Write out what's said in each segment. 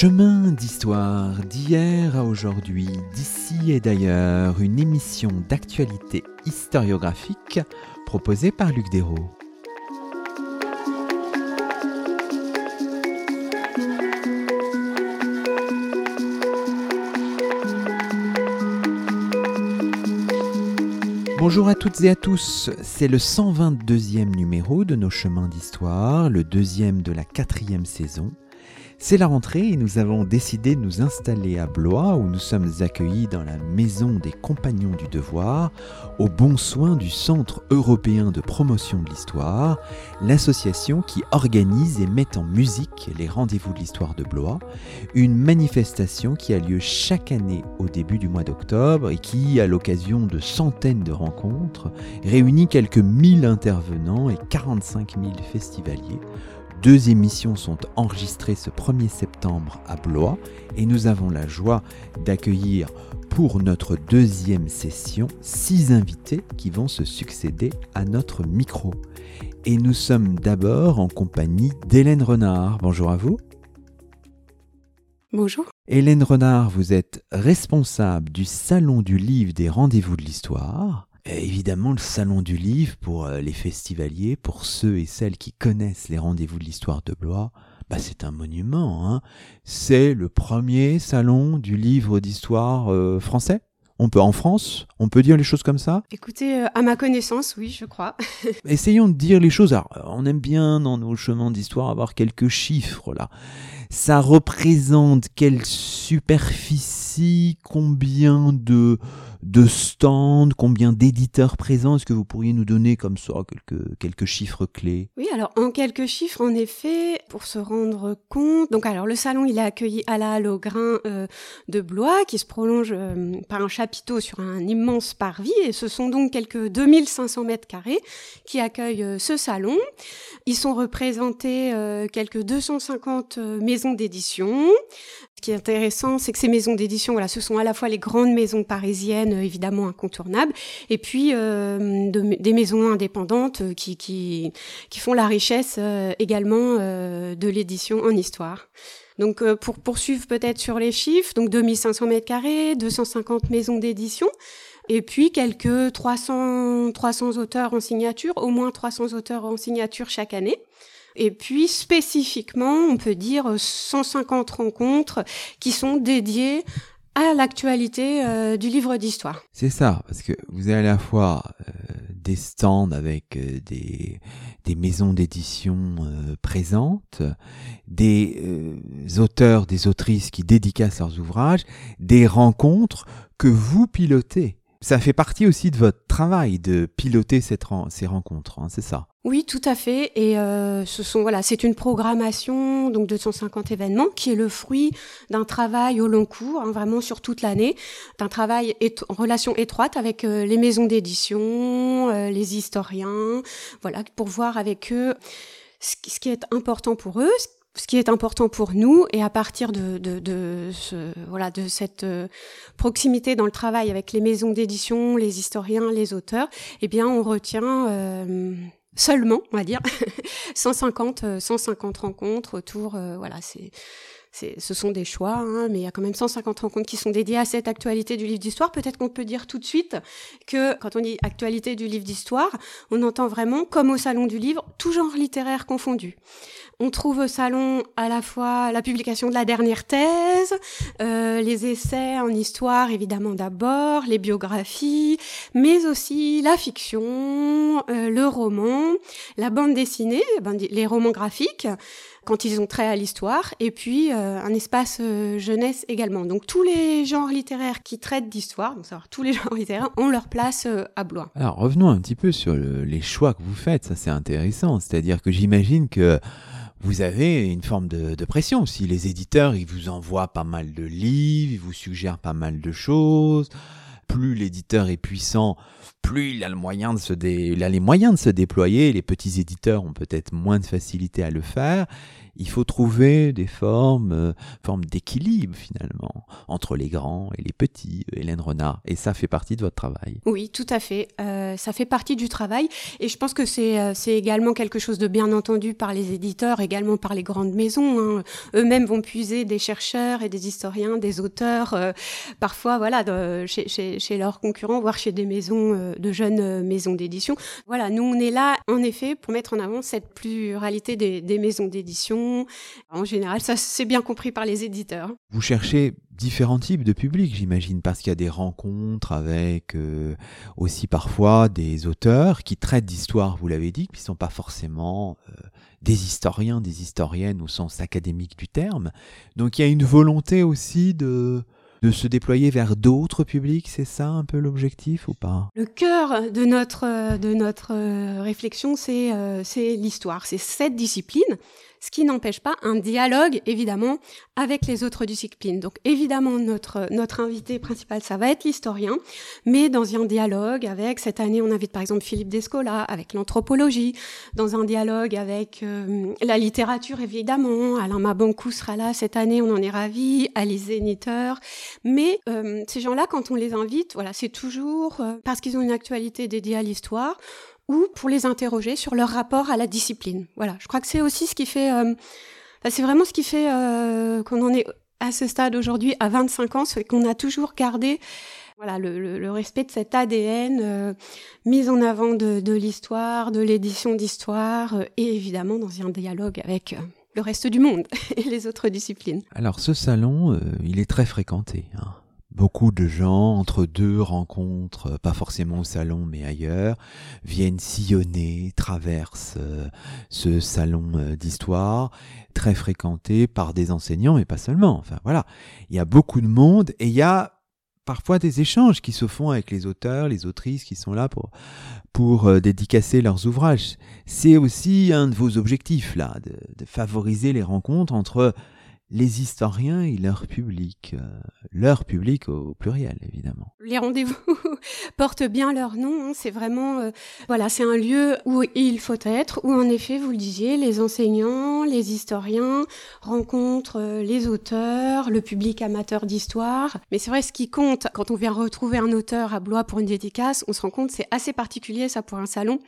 Chemin d'histoire d'hier à aujourd'hui, d'ici et d'ailleurs, une émission d'actualité historiographique proposée par Luc Dérault. Bonjour à toutes et à tous, c'est le 122e numéro de nos chemins d'histoire, le deuxième de la quatrième saison. C'est la rentrée et nous avons décidé de nous installer à Blois où nous sommes accueillis dans la maison des compagnons du devoir, au bon soin du Centre européen de promotion de l'histoire, l'association qui organise et met en musique les rendez-vous de l'histoire de Blois, une manifestation qui a lieu chaque année au début du mois d'octobre et qui, à l'occasion de centaines de rencontres, réunit quelques mille intervenants et 45 000 festivaliers deux émissions sont enregistrées ce 1er septembre à Blois et nous avons la joie d'accueillir pour notre deuxième session six invités qui vont se succéder à notre micro. Et nous sommes d'abord en compagnie d'Hélène Renard. Bonjour à vous. Bonjour. Hélène Renard, vous êtes responsable du Salon du Livre des Rendez-vous de l'Histoire évidemment, le salon du livre pour euh, les festivaliers, pour ceux et celles qui connaissent les rendez-vous de l'histoire de Blois, bah, c'est un monument. Hein. C'est le premier salon du livre d'histoire euh, français. On peut en France, on peut dire les choses comme ça? Écoutez, euh, à ma connaissance, oui, je crois. Essayons de dire les choses. Alors, on aime bien dans nos chemins d'histoire avoir quelques chiffres là. Ça représente quelle superficie, combien de de stands, combien d'éditeurs présents Est-ce que vous pourriez nous donner comme ça quelques, quelques chiffres clés? Oui, alors en quelques chiffres, en effet, pour se rendre compte. Donc alors le salon, il a accueilli à la halle au grain euh, de Blois, qui se prolonge euh, par un chapiteau sur un immense parvis, et ce sont donc quelques 2500 mètres carrés qui accueillent euh, ce salon. Ils sont représentés quelques 250 maisons d'édition, ce qui est intéressant, c'est que ces maisons d'édition, voilà, ce sont à la fois les grandes maisons parisiennes, euh, évidemment incontournables, et puis euh, des maisons indépendantes euh, qui, qui, qui, font la richesse également de l'édition en histoire. Donc pour poursuivre peut-être sur les chiffres, donc 2500 mètres carrés, 250 maisons d'édition, et puis quelques 300, 300 auteurs en signature, au moins 300 auteurs en signature chaque année. Et puis spécifiquement, on peut dire 150 rencontres qui sont dédiées à l'actualité euh, du livre d'histoire. C'est ça, parce que vous avez à la fois euh, des stands avec euh, des, maisons d'édition présentes, des auteurs, des autrices qui dédicacent leurs ouvrages, des rencontres que vous pilotez. Ça fait partie aussi de votre travail de piloter ces rencontres, hein, c'est ça oui, tout à fait. Et euh, ce sont voilà, c'est une programmation donc de 250 événements qui est le fruit d'un travail au long cours, hein, vraiment sur toute l'année, d'un travail en relation étroite avec euh, les maisons d'édition, euh, les historiens, voilà, pour voir avec eux ce qui est important pour eux, ce qui est important pour nous et à partir de, voilà de cette proximité dans le travail avec les maisons d'édition, les historiens, les auteurs, eh bien on retient seulement, on va dire, 150 150 euh, rencontres autour voilà, c'est ce sont des choix, hein, mais il y a quand même 150 rencontres qui sont dédiées à cette actualité du livre d'histoire. Peut-être qu'on peut dire tout de suite que quand on dit actualité du livre d'histoire, on entend vraiment, comme au salon du livre, tout genre littéraire confondu. On trouve au salon à la fois la publication de la dernière thèse, euh, les essais en histoire évidemment d'abord, les biographies, mais aussi la fiction, euh, le roman, la bande dessinée, les romans graphiques, quand ils ont trait à l'histoire, et puis euh, un espace euh, jeunesse également. Donc tous les genres littéraires qui traitent d'histoire, donc savoir tous les genres littéraires, ont leur place euh, à Blois. Alors revenons un petit peu sur les choix que vous faites, ça c'est intéressant, c'est-à-dire que j'imagine que vous avez une forme de, de, pression aussi. Les éditeurs, ils vous envoient pas mal de livres, ils vous suggèrent pas mal de choses. Plus l'éditeur est puissant, plus il a, les moyens de se déployer. Les petits éditeurs ont peut-être moins de facilité à le faire. Il faut trouver des formes, euh, formes d'équilibre finalement entre les grands et les petits, Hélène Renard. Et ça fait partie de votre travail. Oui, tout à fait. Euh, ça fait partie du travail. Et je pense que c'est euh, également quelque chose de bien entendu par les éditeurs, également par les grandes maisons. Hein. Eux-mêmes vont puiser des chercheurs et des historiens, des auteurs, parfois voilà, chez, chez, leurs concurrents, voire chez des maisons, de jeunes maisons d'édition. Voilà, nous on est là en effet pour mettre en avant cette pluralité des maisons d'édition. En général, ça c'est bien compris par les éditeurs. Vous cherchez différents types de publics, j'imagine, parce qu'il y a des rencontres avec euh, aussi parfois des auteurs qui traitent d'histoire, vous l'avez dit, qui ne sont pas forcément euh, des historiens, des historiennes au sens académique du terme. Donc il y a une volonté aussi de de se déployer vers d'autres publics, c'est ça un peu l'objectif ou pas? Le cœur de notre, de notre euh, réflexion, c'est c'est l'histoire, c'est cette discipline ce qui n'empêche pas un dialogue, évidemment, avec les autres disciplines. Donc, évidemment, notre, notre invité principal, ça va être l'historien, mais dans un dialogue avec, cette année, on invite par exemple Philippe Descola, avec l'anthropologie, dans un dialogue avec euh, la littérature, évidemment. Alain Mabankou sera là cette année, on en est ravis, Alice Zéniteur. Mais euh, ces gens-là, quand on les invite, voilà, c'est toujours euh, parce qu'ils ont une actualité dédiée à l'histoire ou pour les interroger sur leur rapport à la discipline. Voilà, je crois que c'est aussi ce qui fait, euh, c'est vraiment ce qui fait qu'on en est à ce stade aujourd'hui à 25 ans, c'est qu'on a toujours gardé voilà, le, respect de cet ADN euh, mis en avant de, l'histoire, de l'édition d'histoire, et évidemment dans un dialogue avec le reste du monde et les autres disciplines. Alors ce salon, il est très fréquenté. Hein. Beaucoup de gens, entre deux rencontres, euh, pas forcément au salon mais ailleurs, viennent sillonner, traversent euh, ce salon euh, d'histoire, très fréquenté par des enseignants, mais pas seulement. Enfin voilà, il y a beaucoup de monde et il y a parfois des échanges qui se font avec les auteurs, les autrices qui sont là pour, pour dédicacer leurs ouvrages. C'est aussi un de vos objectifs là, de, de favoriser les rencontres entre les historiens et leur public, euh, leur public au pluriel évidemment. Les rendez-vous portent bien leur nom. Hein. c'est vraiment, euh, voilà, c'est un lieu où il faut être, où en effet, vous le disiez, les enseignants, les historiens rencontrent euh, les auteurs, le public amateur d'histoire. Mais c'est vrai, ce qui compte quand on vient retrouver un auteur à Blois pour une dédicace, on se rend compte, c'est assez particulier ça pour un salon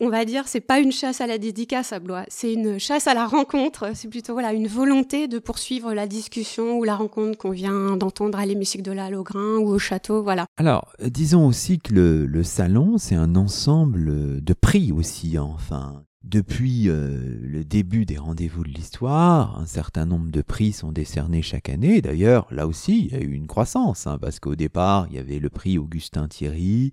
on va dire, c'est pas une chasse à la dédicace à Blois, c'est une chasse à la rencontre. C'est plutôt voilà une volonté de poursuivre la discussion ou la rencontre qu'on vient d'entendre à l'hémicycle de la ou au château, voilà. Alors, disons aussi que le, salon, c'est un ensemble de prix aussi, enfin. Depuis euh, le début des rendez-vous de l'histoire, un certain nombre de prix sont décernés chaque année. D'ailleurs, là aussi, il y a eu une croissance, hein, parce qu'au départ, il y avait le prix Augustin Thierry,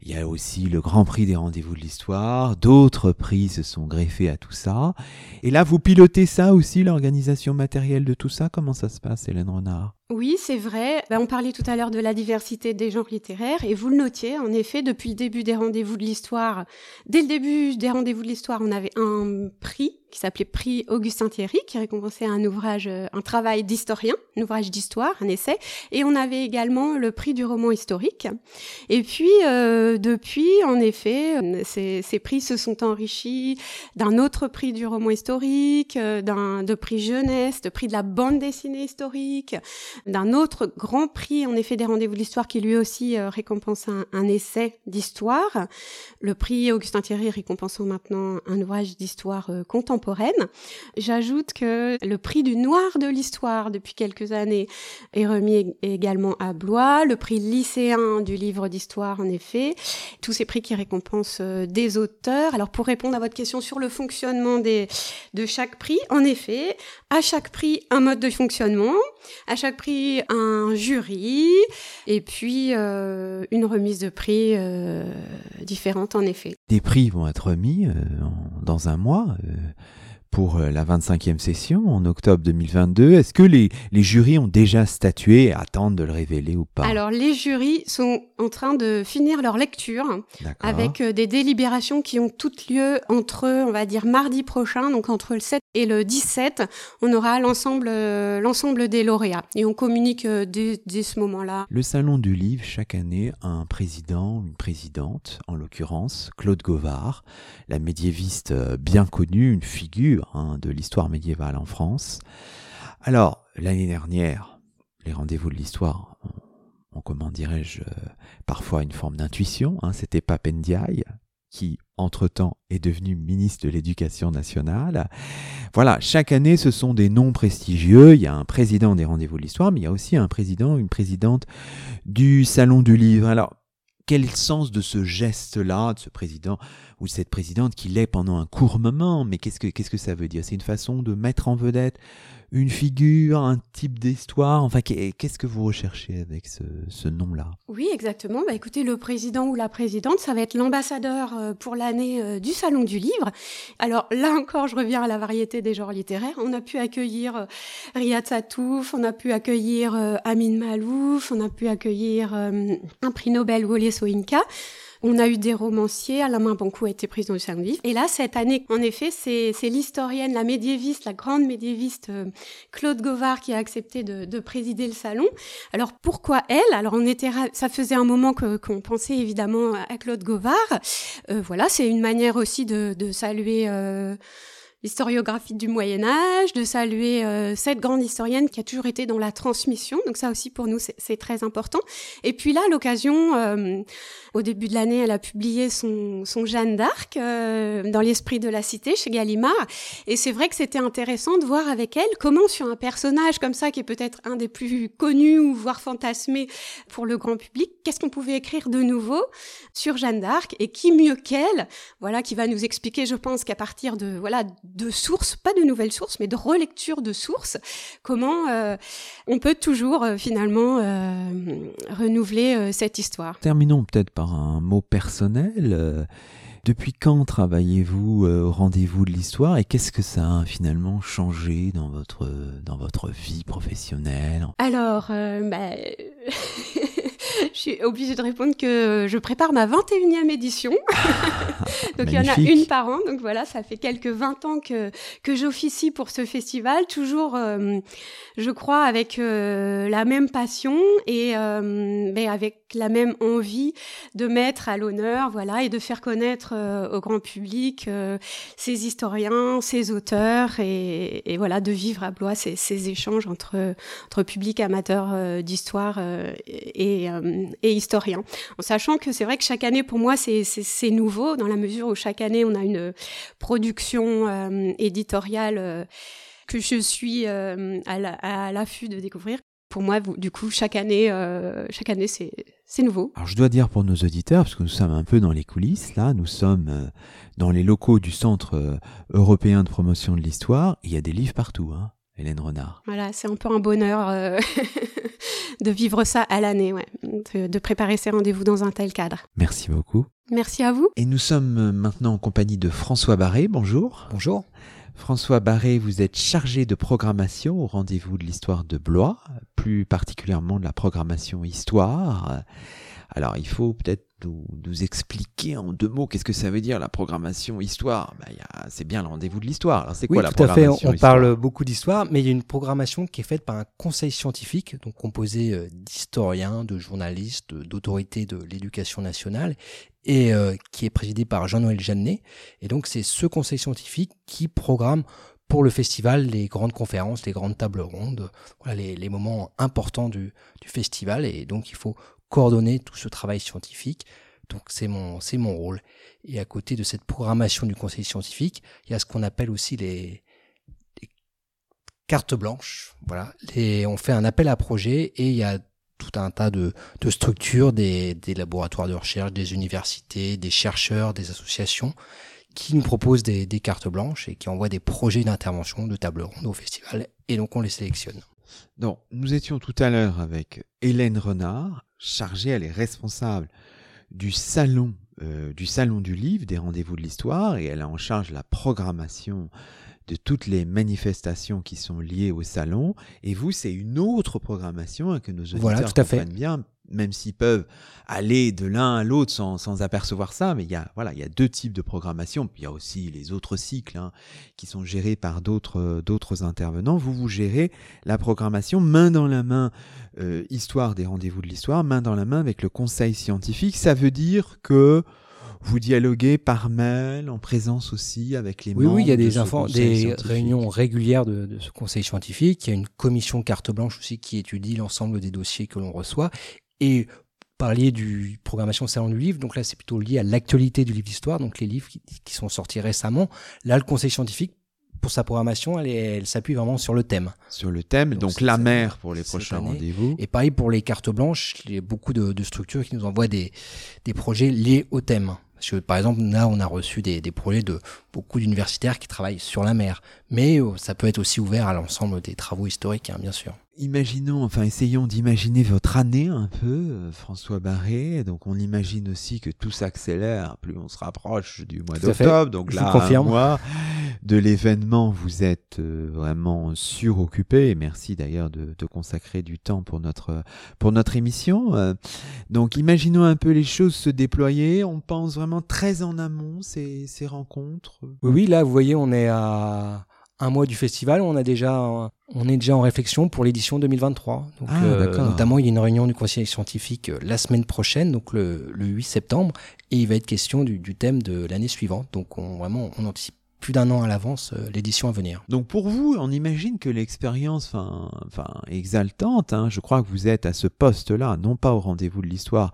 il y a aussi le Grand Prix des rendez-vous de l'histoire, d'autres prix se sont greffés à tout ça. Et là, vous pilotez ça aussi, l'organisation matérielle de tout ça? Comment ça se passe, Hélène Renard? Oui, c'est vrai. Ben, on parlait tout à l'heure de la diversité des genres littéraires et vous le notiez, en effet, depuis le début des rendez-vous de l'histoire, dès le début des rendez-vous de l'histoire, on avait un prix qui s'appelait Prix Augustin Thierry, qui récompensait un ouvrage, un travail d'historien, un ouvrage d'histoire, un essai. Et on avait également le prix du roman historique. Et puis, euh, depuis, en effet, ces, prix se sont enrichis d'un autre prix du roman historique, euh, de prix jeunesse, de prix de la bande dessinée historique, d'un autre grand prix, en effet, des rendez-vous de l'histoire, qui lui aussi récompense un, essai d'histoire. Le prix Augustin Thierry récompensant maintenant un ouvrage d'histoire contemporaine J'ajoute que le prix du noir de l'histoire depuis quelques années est remis également à Blois, le prix lycéen du livre d'histoire en effet, tous ces prix qui récompensent euh, des auteurs. Alors pour répondre à votre question sur le fonctionnement des, de chaque prix, en effet, à chaque prix un mode de fonctionnement, à chaque un jury et puis euh, une remise de prix euh, différente en effet. Des prix vont être remis dans un mois pour euh, la 25e session en octobre 2022. Est-ce que les, les jurys ont déjà statué et attendent de le révéler ou pas? Alors les jurys sont en train de finir leur lecture avec euh, des délibérations qui ont toutes lieu entre, on va dire, mardi prochain, donc entre le 7 et le 17, on aura l'ensemble euh, l'ensemble des lauréats et on communique dès, dès ce moment-là. Le Salon du Livre, chaque année, a un président, une présidente, en l'occurrence Claude Govard, la médiéviste bien connue, une figure hein, de l'histoire médiévale en France. Alors, l'année dernière, les rendez-vous de l'histoire ont, comment dirais-je, parfois une forme d'intuition. Hein, C'était Papendiaï qui, entre-temps, est devenu ministre de l'Éducation nationale. Voilà, chaque année, ce sont des noms prestigieux. Il y a un président des rendez-vous de l'histoire, mais il y a aussi un président, une présidente du Salon du Livre. Alors, quel sens de ce geste-là, de ce président ou cette présidente qui l'est pendant un court moment? Mais qu'est-ce que, qu'est-ce que ça veut dire? C'est une façon de mettre en vedette une figure, un type d'histoire Enfin, qu'est-ce que vous recherchez avec ce, nom-là? Oui, exactement. Bah, écoutez, le président ou la présidente, ça va être l'ambassadeur euh, pour l'année euh, du Salon du Livre. Alors là encore, je reviens à la variété des genres littéraires. On a pu accueillir euh, Riyad Satouf, on a pu accueillir Amin Malouf, on a pu accueillir un prix Nobel, Wole Soyinka. On a eu des romanciers, Alain Banco a été président du Salon Et là, cette année, en effet, c'est l'historienne, la médiéviste, la grande médiéviste euh, Claude Govard qui a accepté de, présider le salon. Alors pourquoi elle? Alors on était, ça faisait un moment qu'on pensait évidemment à Claude Govard. Euh, voilà, c'est une manière aussi de, saluer. Euh, l'historiographie du Moyen Âge, de saluer euh, cette grande historienne qui a toujours été dans la transmission. Donc ça aussi pour nous c'est très important. Et puis là, l'occasion, euh, au début de l'année, elle a publié son, son Jeanne d'Arc euh, dans l'esprit de la cité chez Gallimard. Et c'est vrai que c'était intéressant de voir avec elle comment sur un personnage comme ça qui est peut-être un des plus connus ou voire fantasmés pour le grand public, qu'est-ce qu'on pouvait écrire de nouveau sur Jeanne d'Arc et qui mieux qu'elle, voilà, qui va nous expliquer, je pense qu'à partir de voilà de sources, pas de nouvelles sources, mais de relecture de sources, comment euh, on peut toujours euh, finalement euh, renouveler cette histoire? Terminons peut-être par un mot personnel. Depuis quand travaillez-vous au rendez-vous de l'histoire et qu'est-ce que ça a finalement changé dans votre, dans votre vie professionnelle? Alors, bah, je suis obligée de répondre que je prépare ma 21e édition. donc il y en a une par an. Donc voilà, ça fait quelques 20 ans que, que j'officie pour ce festival. Toujours, euh, je crois, avec euh, la même passion et euh, mais avec la même envie de mettre à l'honneur, voilà, et de faire connaître au grand public ces historiens, ces auteurs et, et, voilà, de vivre à Blois ces, ces échanges entre, entre public amateur d'histoire et, et historien. En sachant que c'est vrai que chaque année, pour moi, c'est nouveau, dans la mesure où chaque année, on a une production euh, éditoriale euh, que je suis euh, à l'affût de découvrir. Pour moi, du coup, chaque année, chaque année, c'est nouveau. Alors, je dois dire pour nos auditeurs, parce que nous sommes un peu dans les coulisses, là, nous sommes dans les locaux du Centre européen de promotion de l'histoire. Il y a des livres partout, hein. Hélène Renard. Voilà, c'est un peu un bonheur euh, de vivre ça à l'année, ouais, de, préparer ces rendez-vous dans un tel cadre. Merci beaucoup. Merci à vous. Et nous sommes maintenant en compagnie de François Barré. Bonjour. Bonjour. François Barré, vous êtes chargé de programmation au rendez-vous de l'histoire de Blois, plus particulièrement de la programmation histoire. Alors, il faut peut-être nous, expliquer en deux mots qu'est-ce que ça veut dire la programmation histoire bah, C'est bien le rendez-vous de l'histoire. Alors, c'est quoi la programmation à fait. On, parle beaucoup d'histoire, mais il y a une programmation qui est faite par un conseil scientifique, donc composé euh, d'historiens, de journalistes, d'autorités de l'éducation nationale, et euh, qui est présidé par Jean-Noël Jeannet. Et donc, c'est ce conseil scientifique qui programme pour le festival les grandes conférences, les grandes tables rondes, voilà les, les moments importants du, du, festival. Et donc il faut coordonner tout ce travail scientifique. Donc c'est mon c'est mon rôle. Et à côté de cette programmation du conseil scientifique, il y a ce qu'on appelle aussi les, cartes blanches. Voilà, on fait un appel à projet et il y a tout un tas de, de structures, des, laboratoires de recherche, des universités, des chercheurs, des associations qui nous proposent des, des cartes blanches et qui envoient des projets d'intervention, de table ronde au festival. Et donc on les sélectionne. Donc, nous étions tout à l'heure avec Hélène Renard, chargée, elle est responsable du salon, euh, du salon du livre, des rendez-vous de l'histoire, et elle a en charge la programmation de toutes les manifestations qui sont liées au salon. Et vous, c'est une autre programmation hein, que nos auditeurs voilà, tout à fait. bien, même s'ils peuvent aller de l'un à l'autre sans, sans, apercevoir ça. Mais il y a voilà, il y a deux types de programmation. Puis il y a aussi les autres cycles hein, qui sont gérés par d'autres d'autres intervenants. Vous vous gérez la programmation main dans la main, euh, histoire des rendez-vous de l'histoire, main dans la main avec le conseil scientifique. Ça veut dire que Vous dialoguez par mail, en présence aussi avec les oui, membres Oui, il y a de des, ce des réunions régulières de, de, ce conseil scientifique. Il y a une commission carte blanche aussi qui étudie l'ensemble des dossiers que l'on reçoit. Et parliez du programmation salon du livre, donc là c'est plutôt lié à l'actualité du livre d'histoire, donc les livres qui, qui, sont sortis récemment. Là, le conseil scientifique pour sa programmation, elle, elle s'appuie vraiment sur le thème. Sur le thème, donc, donc la mer pour les prochains rendez-vous. Et pareil pour les cartes blanches, il y a beaucoup de, de structures qui nous envoient des, des projets liés au thème. Parce que, par exemple, là, on a reçu des, des projets de beaucoup d'universitaires qui travaillent sur la mer. Mais euh, ça peut être aussi ouvert à l'ensemble des travaux historiques, hein, bien sûr. Imaginons, enfin, essayons d'imaginer votre année un peu, euh, François Barré. Donc, on imagine aussi que tout s'accélère, plus on se rapproche du mois d'octobre. Donc Je là, confirme. un mois de l'événement, vous êtes euh, vraiment suroccupé. Merci d'ailleurs de, de, consacrer du temps pour notre pour notre émission. Euh, donc, imaginons un peu les choses se déployer. On pense vraiment très en amont ces, ces rencontres. Oui, oui, là, vous voyez, on est à un mois du festival, on a déjà, on est déjà en réflexion pour l'édition 2023. Donc, ah, euh, notamment, il y a une réunion du conseil scientifique euh, la semaine prochaine, donc le, le 8 septembre, et il va être question du, du thème de l'année suivante. Donc, on, vraiment, on anticipe plus d'un an à l'avance euh, l'édition à venir. Donc pour vous, on imagine que l'expérience, enfin, exaltante, hein, je crois que vous êtes à ce poste-là, non pas au rendez-vous de l'histoire,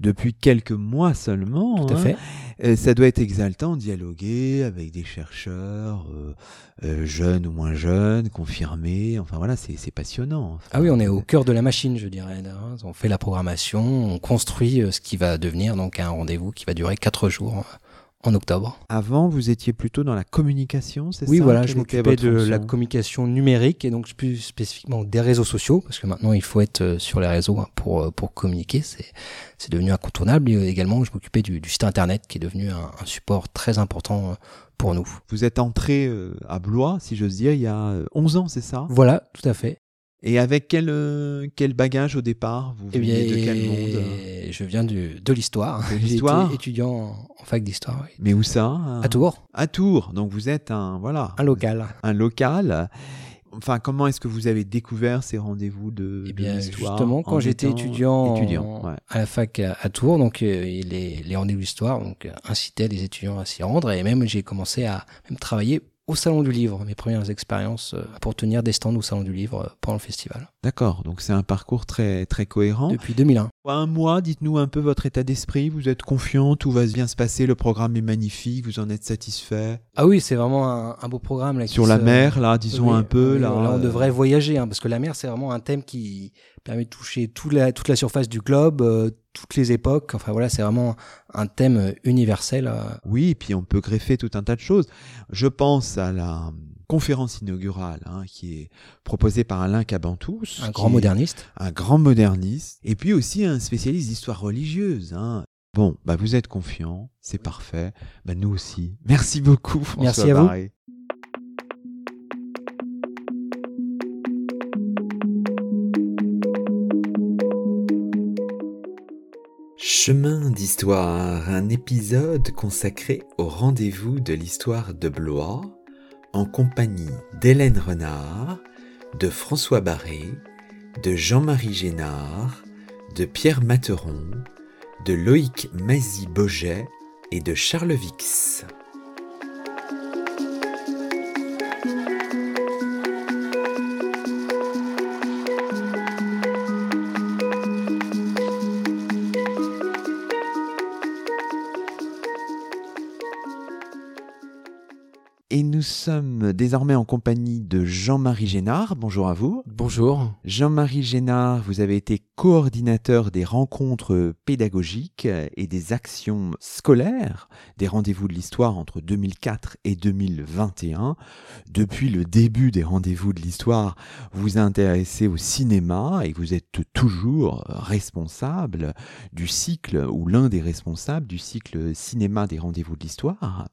depuis quelques mois seulement. Tout à hein. fait. Euh, ça doit être exaltant dialoguer avec des chercheurs, euh, euh, jeunes ou moins jeunes, confirmés. Enfin voilà, c'est passionnant. Enfin, ah oui, on est au cœur de la machine, je dirais. Hein. On fait la programmation, on construit ce qui va devenir donc un rendez-vous qui va durer quatre jours en octobre. Avant, vous étiez plutôt dans la communication, c'est oui, ça Oui, voilà, je m'occupais de fonction la communication numérique et donc plus spécifiquement des réseaux sociaux, parce que maintenant il faut être euh, sur les réseaux hein, pour, euh, pour communiquer, c'est, devenu incontournable. Et également, je m'occupais du, du site internet qui est devenu un, un support très important euh, pour nous. Vous êtes entré euh, à Blois, si j'ose dire, il y a euh, 11 ans, c'est ça? Voilà, tout à fait. Et avec quel, euh, quel bagage au départ Vous Eh bien, veniez de quel monde? je viens du, de l'histoire. De J'ai l'histoire été étudiant en, fac d'histoire. Oui. Mais où ça? À Tours, À Tours. Donc vous êtes un voilà un local. un local. Enfin, comment est-ce que vous avez découvert ces rendez-vous de, Eh de l'histoire justement, quand j'étais étudiant, étudiant, ouais. à la fac à, à Tours, donc euh, les, les rendez-vous d'histoire donc euh, incitaient les étudiants à s'y rendre et même j'ai commencé à même travailler au salon du livre, mes premières expériences euh, pour tenir des stands au salon du livre euh, pendant le festival. D'accord. Donc c'est un parcours très très cohérent. Depuis 2001. Un mois, dites-nous un peu votre état d'esprit. Vous êtes confiant, tout va bien se passer, le programme est magnifique, vous en êtes satisfait. Ah oui, c'est vraiment un, un beau programme là. Sur la mer, là, disons Oui, un peu. oui, là, on euh, devrait voyager, hein, parce que la mer, c'est vraiment un thème qui permet de toucher toute la, toute la surface du globe, euh, toutes les époques. Enfin voilà, c'est vraiment un thème euh, universel. euh. Oui, et puis on peut greffer tout un tas de choses. Je pense à la conférence inaugurale hein, qui est proposée par Alain Cabantous, un grand moderniste. un grand moderniste, et puis aussi un spécialiste d'histoire religieuse. Hein. Bon, bah vous êtes confiant, c'est parfait. Bah nous aussi. Merci beaucoup, François Merci à vous. Chemin d'histoire, un épisode consacré au rendez-vous de l'histoire de Blois, en compagnie d'Hélène Renard, de François Barré, de Jean-Marie Génard, de Pierre Materon, de Loïc Mazy-Boget et de Charles Vix. Sommes désormais en compagnie de Jean-Marie Génard. Bonjour à vous. Bonjour. Jean-Marie Génard, vous avez été coordinateur des rencontres pédagogiques et des actions scolaires des rendez-vous de l'histoire entre 2004 et 2021. Depuis le début des rendez-vous de l'histoire, vous intéressez au cinéma et vous êtes toujours responsable du cycle ou l'un des responsables du cycle cinéma des rendez-vous de l'histoire.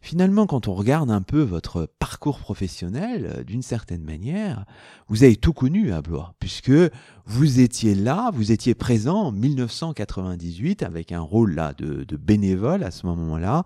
Finalement, quand on regarde un peu votre parcours professionnel, euh, d'une certaine manière, vous avez tout connu à Blois, puisque vous étiez là, vous étiez présent en 1998 avec un rôle là de, bénévole à ce moment-là,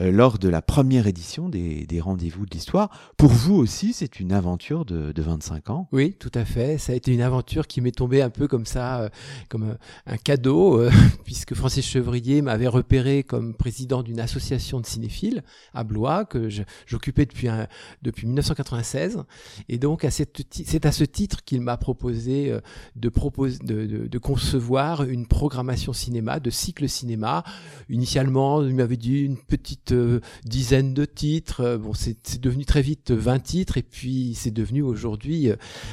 euh, lors de la première édition des, Rendez-vous de l'Histoire. Pour vous aussi, c'est une aventure de, 25 ans? Oui, tout à fait. Ça a été une aventure qui m'est tombée un peu comme ça, euh, comme un cadeau, puisque Francis Chevrier m'avait repéré comme président d'une association de cinéphiles à Blois, que j'occupais depuis, depuis 1996. Et donc, c'est à ce titre qu'il m'a proposé euh, de, propose, de, de, concevoir une programmation cinéma, de cycle cinéma. Initialement, il m'avait dit une petite euh, dizaine de titres. Euh, bon, c'est devenu très vite 20 titres. Et puis, c'est devenu aujourd'hui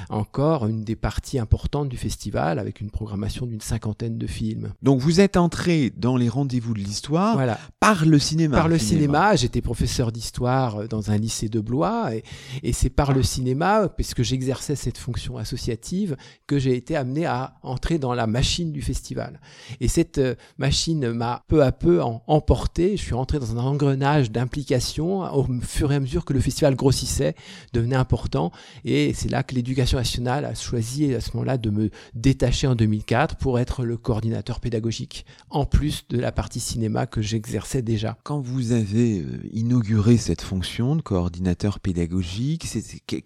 encore une des parties importantes du festival avec une programmation d'une cinquantaine de films. Donc, vous êtes entré dans les rendez-vous de l'histoire voilà. par le cinéma. Par le cinéma, j'étais professeur d'histoire dans un lycée de Blois et, et c'est par le cinéma, puisque j'exerçais cette fonction associative, que j'ai été amené à entrer dans la machine du festival. Et cette euh, machine m'a peu à peu emporté, je suis rentré dans un engrenage d'implication au fur et à mesure que le festival grossissait, devenait important et c'est là que l'éducation nationale a choisi à ce moment-là de me détacher en 2004 pour être le coordinateur pédagogique, en plus de la partie cinéma que j'exerçais déjà. Quand vous avez euh, inauguré cette fonction de coordinateur pédagogique,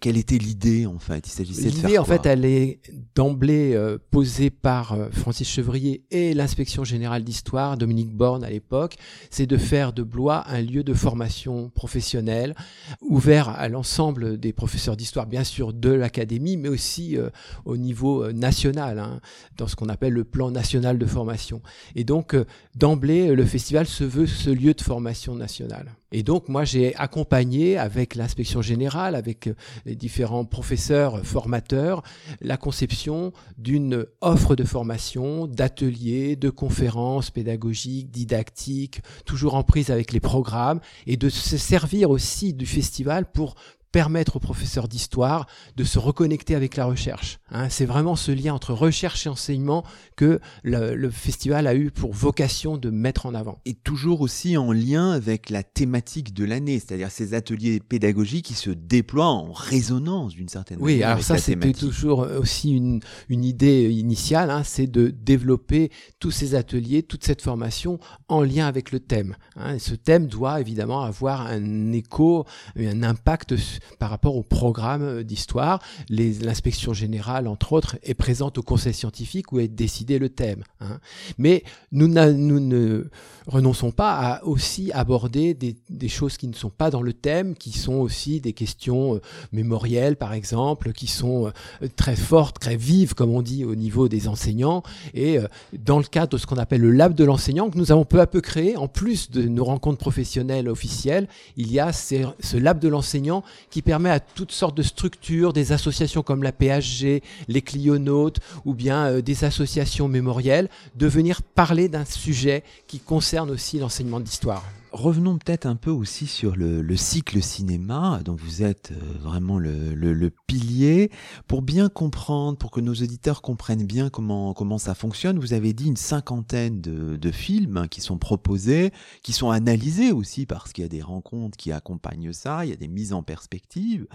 quelle était l'idée en fait? Il s'agissait de faire L'idée en fait, elle est d'emblée euh, posée par euh, Francis Chevrier et l'inspection générale d'histoire, Dominique Borne à l'époque, c'est de faire de Blois un lieu de formation professionnelle ouvert à l'ensemble des professeurs d'histoire, bien sûr de l'académie, mais aussi au niveau national, hein, dans ce qu'on appelle le plan national de formation. Et donc d'emblée, le festival se veut ce lieu de formation nationale. Et donc, moi, j'ai accompagné avec l'inspection générale, avec euh, les différents professeurs, euh, formateurs, la conception d'une offre de formation, d'ateliers, de conférences pédagogiques, didactiques, toujours en prise avec les programmes, et de se servir aussi du festival pour permettre aux professeurs d'histoire de se reconnecter avec la recherche. Hein. c'est vraiment ce lien entre recherche et enseignement que le, festival a eu pour vocation de mettre en avant. Et toujours aussi en lien avec la thématique de l'année, c'est-à-dire ces ateliers pédagogiques qui se déploient en résonance d'une certaine manière. Oui, alors ça c'était toujours aussi une, une idée initiale, hein, c'est de développer tous ces ateliers, toute cette formation en lien avec le thème. Hein. ce thème doit évidemment avoir un écho, un impact par rapport au programme d'histoire. L'inspection générale, entre autres, est présente au conseil scientifique où est décidé le thème. Hein. Mais nous, ne renonçons pas à aussi aborder des, choses qui ne sont pas dans le thème, qui sont aussi des questions euh, mémorielles, par exemple, qui sont euh, très fortes, très vives, comme on dit, au niveau des enseignants. Et euh, dans le cadre de ce qu'on appelle le lab de l'enseignant, que nous avons peu à peu créé, en plus de nos rencontres professionnelles officielles, il y a ce lab de l'enseignant qui permet à toutes sortes de structures, des associations comme la PHG, les clionautes ou bien des associations mémorielles, de venir parler d'un sujet qui concerne aussi l'enseignement d'histoire revenons peut-être un peu aussi sur le, cycle cinéma, dont vous êtes euh, vraiment le, pilier. Pour bien comprendre, pour que nos auditeurs comprennent bien comment, comment ça fonctionne, vous avez dit une cinquantaine de, films hein, qui sont proposés, qui sont analysés aussi, parce qu'il y a des rencontres qui accompagnent ça, il y a des mises en perspective.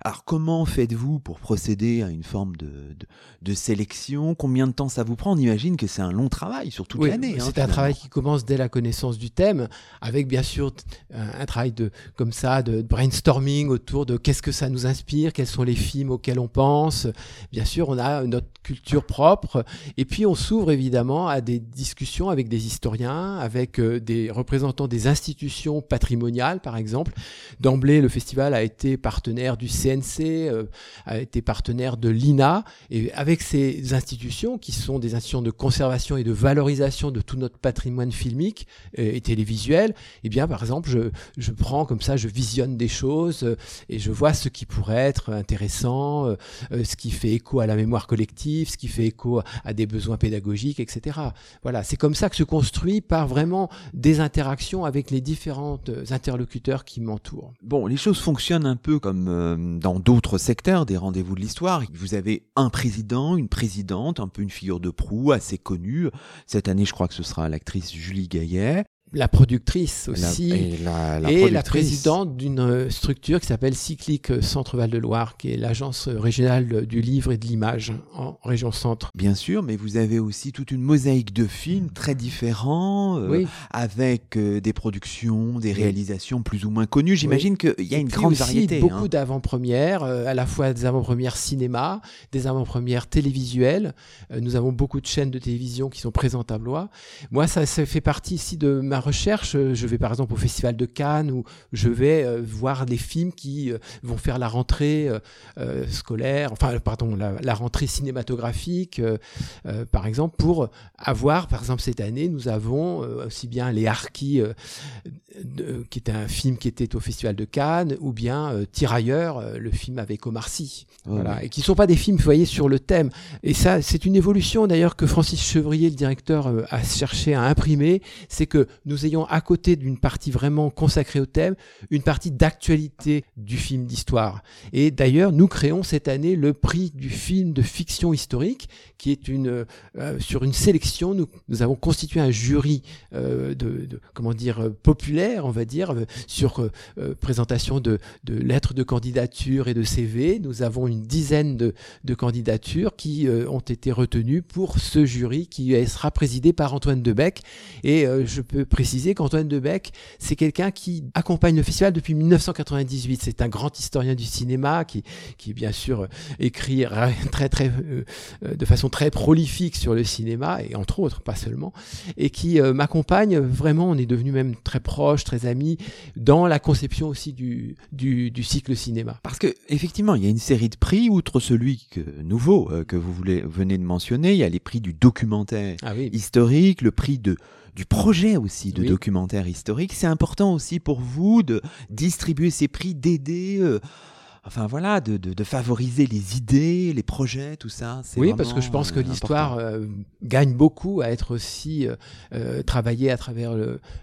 Alors comment faites-vous pour procéder à une forme de, de, sélection? Combien de temps ça vous prend? On imagine que c'est un long travail sur toute l'année. Hein, c'est un travail qui commence dès la connaissance du thème, avec bien sûr un travail de comme ça de brainstorming autour de qu'est-ce que ça nous inspire, quels sont les films auxquels on pense. Bien sûr, on a notre culture propre et puis on s'ouvre évidemment à des discussions avec des historiens, avec euh, des représentants des institutions patrimoniales par exemple. D'emblée, le festival a été partenaire du CNC, euh, a été partenaire de l'INA et avec ces institutions qui sont des institutions de conservation et de valorisation de tout notre patrimoine filmique et télévisuel, eh bien, par exemple, je, je, prends comme ça, je visionne des choses euh, et je vois ce qui pourrait être intéressant, euh, euh, ce qui fait écho à la mémoire collective, ce qui fait écho à des besoins pédagogiques, etc. Voilà, c'est comme ça que se construit par vraiment des interactions avec les différents interlocuteurs qui m'entourent. Bon, les choses fonctionnent un peu comme dans d'autres secteurs des rendez-vous de l'histoire. Vous avez un président, une présidente, un peu une figure de proue assez connue. Cette année, je crois que ce sera l'actrice Julie Gaillet. La productrice aussi, et la, la et la productrice. présidente d'une euh, structure qui s'appelle Cyclique Centre Val de Loire, qui est l'agence régionale du livre et de l'image en région centre. Bien sûr, mais vous avez aussi toute une mosaïque de films très différents, euh, Oui. avec euh, des productions, des réalisations plus ou moins connues. J'imagine qu'il y a une grande aussi variété. Beaucoup hein. d'avant-premières, euh, à la fois des avant-premières cinéma, des avant-premières télévisuelles. Euh, nous avons beaucoup de chaînes de télévision qui sont présentes à Blois. Moi, ça, ça fait partie ici de ma recherche. Euh, Je vais par exemple au Festival de Cannes où je vais euh, voir des films qui euh, vont faire la rentrée euh, scolaire, enfin, pardon, la, la rentrée cinématographique, par exemple, pour avoir, par exemple, cette année, nous avons aussi bien les Harkis, de- qui était un film qui était au Festival de Cannes, ou bien Tirailleurs, le film avec Omar Sy. Voilà. oui. Et qui ne sont pas des films, vous voyez, sur le thème. Et ça, c'est une évolution d'ailleurs que Francis Chevrier, le directeur, a cherché à imprimer. C'est que nous ayons à côté d'une partie vraiment consacrée au thème, une partie d'actualité du film d'histoire. Et d'ailleurs, nous créons cette année le prix du film de fiction historique, qui est une euh, sur une sélection. Nous, nous avons constitué un jury euh, de, comment dire euh, populaire, on va dire, euh, sur euh, euh, présentation de, de lettres de candidature et de CV. Nous avons une dizaine de, de candidatures qui euh, ont été retenues pour ce jury qui euh, sera présidé par Antoine Debec. Et euh, je peux qu'Antoine Debec, c'est quelqu'un qui accompagne le festival depuis 1998. C'est un grand historien du cinéma qui, qui bien sûr euh, écrit très très euh, euh, de façon très prolifique sur le cinéma et entre autres pas seulement et qui euh, m'accompagne vraiment. On est devenus même très proches, très amis dans la conception aussi du, du, du cycle cinéma. Parce que effectivement, il y a une série de prix, outre celui que, nouveau euh, que vous voulez, venez de mentionner, il y a les prix du documentaire Ah oui. historique, le prix de du projet aussi de Oui. documentaire historique. C'est important aussi pour vous de distribuer ces prix, d'aider, euh, enfin voilà, de, de, de favoriser les idées, les projets, tout ça. Oui, parce que je pense que euh, l'histoire euh, gagne beaucoup à être aussi euh, travaillée à travers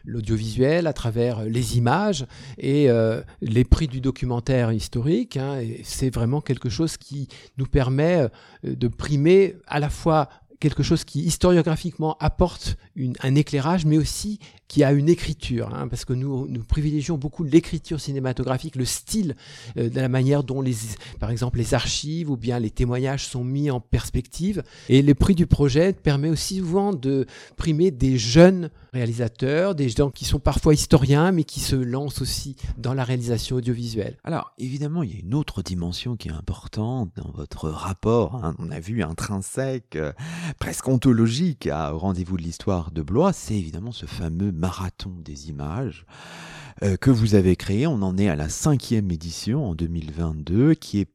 l'audiovisuel, à travers les images et euh, les prix du documentaire historique. hein, c'est vraiment quelque chose qui nous permet de primer à la fois quelque chose qui historiographiquement apporte une- un éclairage, mais aussi qui a une écriture, hein, parce que nous, nous privilégions beaucoup l'écriture cinématographique, le style, euh, de la manière dont, les, par exemple, les archives ou bien les témoignages sont mis en perspective. Et le prix du projet permet aussi souvent de primer des jeunes réalisateurs, des gens qui sont parfois historiens, mais qui se lancent aussi dans la réalisation audiovisuelle. Alors, évidemment, il y a une autre dimension qui est importante dans votre rapport. hein. On a vu intrinsèque, euh, presque ontologique à Rendez-vous de l'Histoire de Blois. C'est évidemment ce fameux marathon des images euh, que vous avez créé. On en est à la cinquième édition en 2022 qui est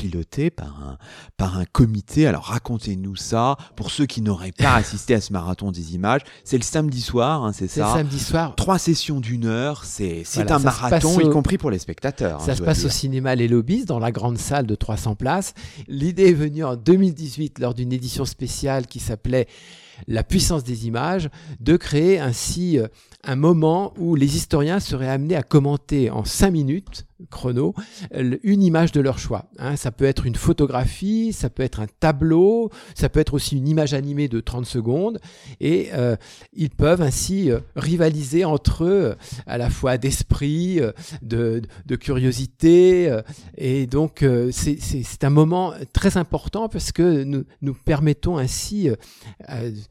piloté par un, par un comité. Alors racontez-nous ça. Pour ceux qui n'auraient pas assisté à ce marathon des images, c'est le samedi soir, hein, c'est C'est le ça samedi soir. Trois sessions d'une heure, c'est Voilà, un ça marathon, y compris pour les spectateurs. hein, Ça se passe au cinéma Les Lobbies, dans la grande salle de 300 places. L'idée est venue en 2018 lors d'une édition spéciale qui s'appelait La puissance des images, de créer ainsi euh, un moment où les historiens seraient amenés à commenter en 5 minutes chrono une image de leur choix. hein. ça peut être une photographie, ça peut être un tableau, ça peut être aussi une image animée de 30 secondes, et euh, ils peuvent ainsi euh, rivaliser entre eux à la fois d'esprit, de, de curiosité, et donc c'est- un moment très important parce que nous, nous permettons ainsi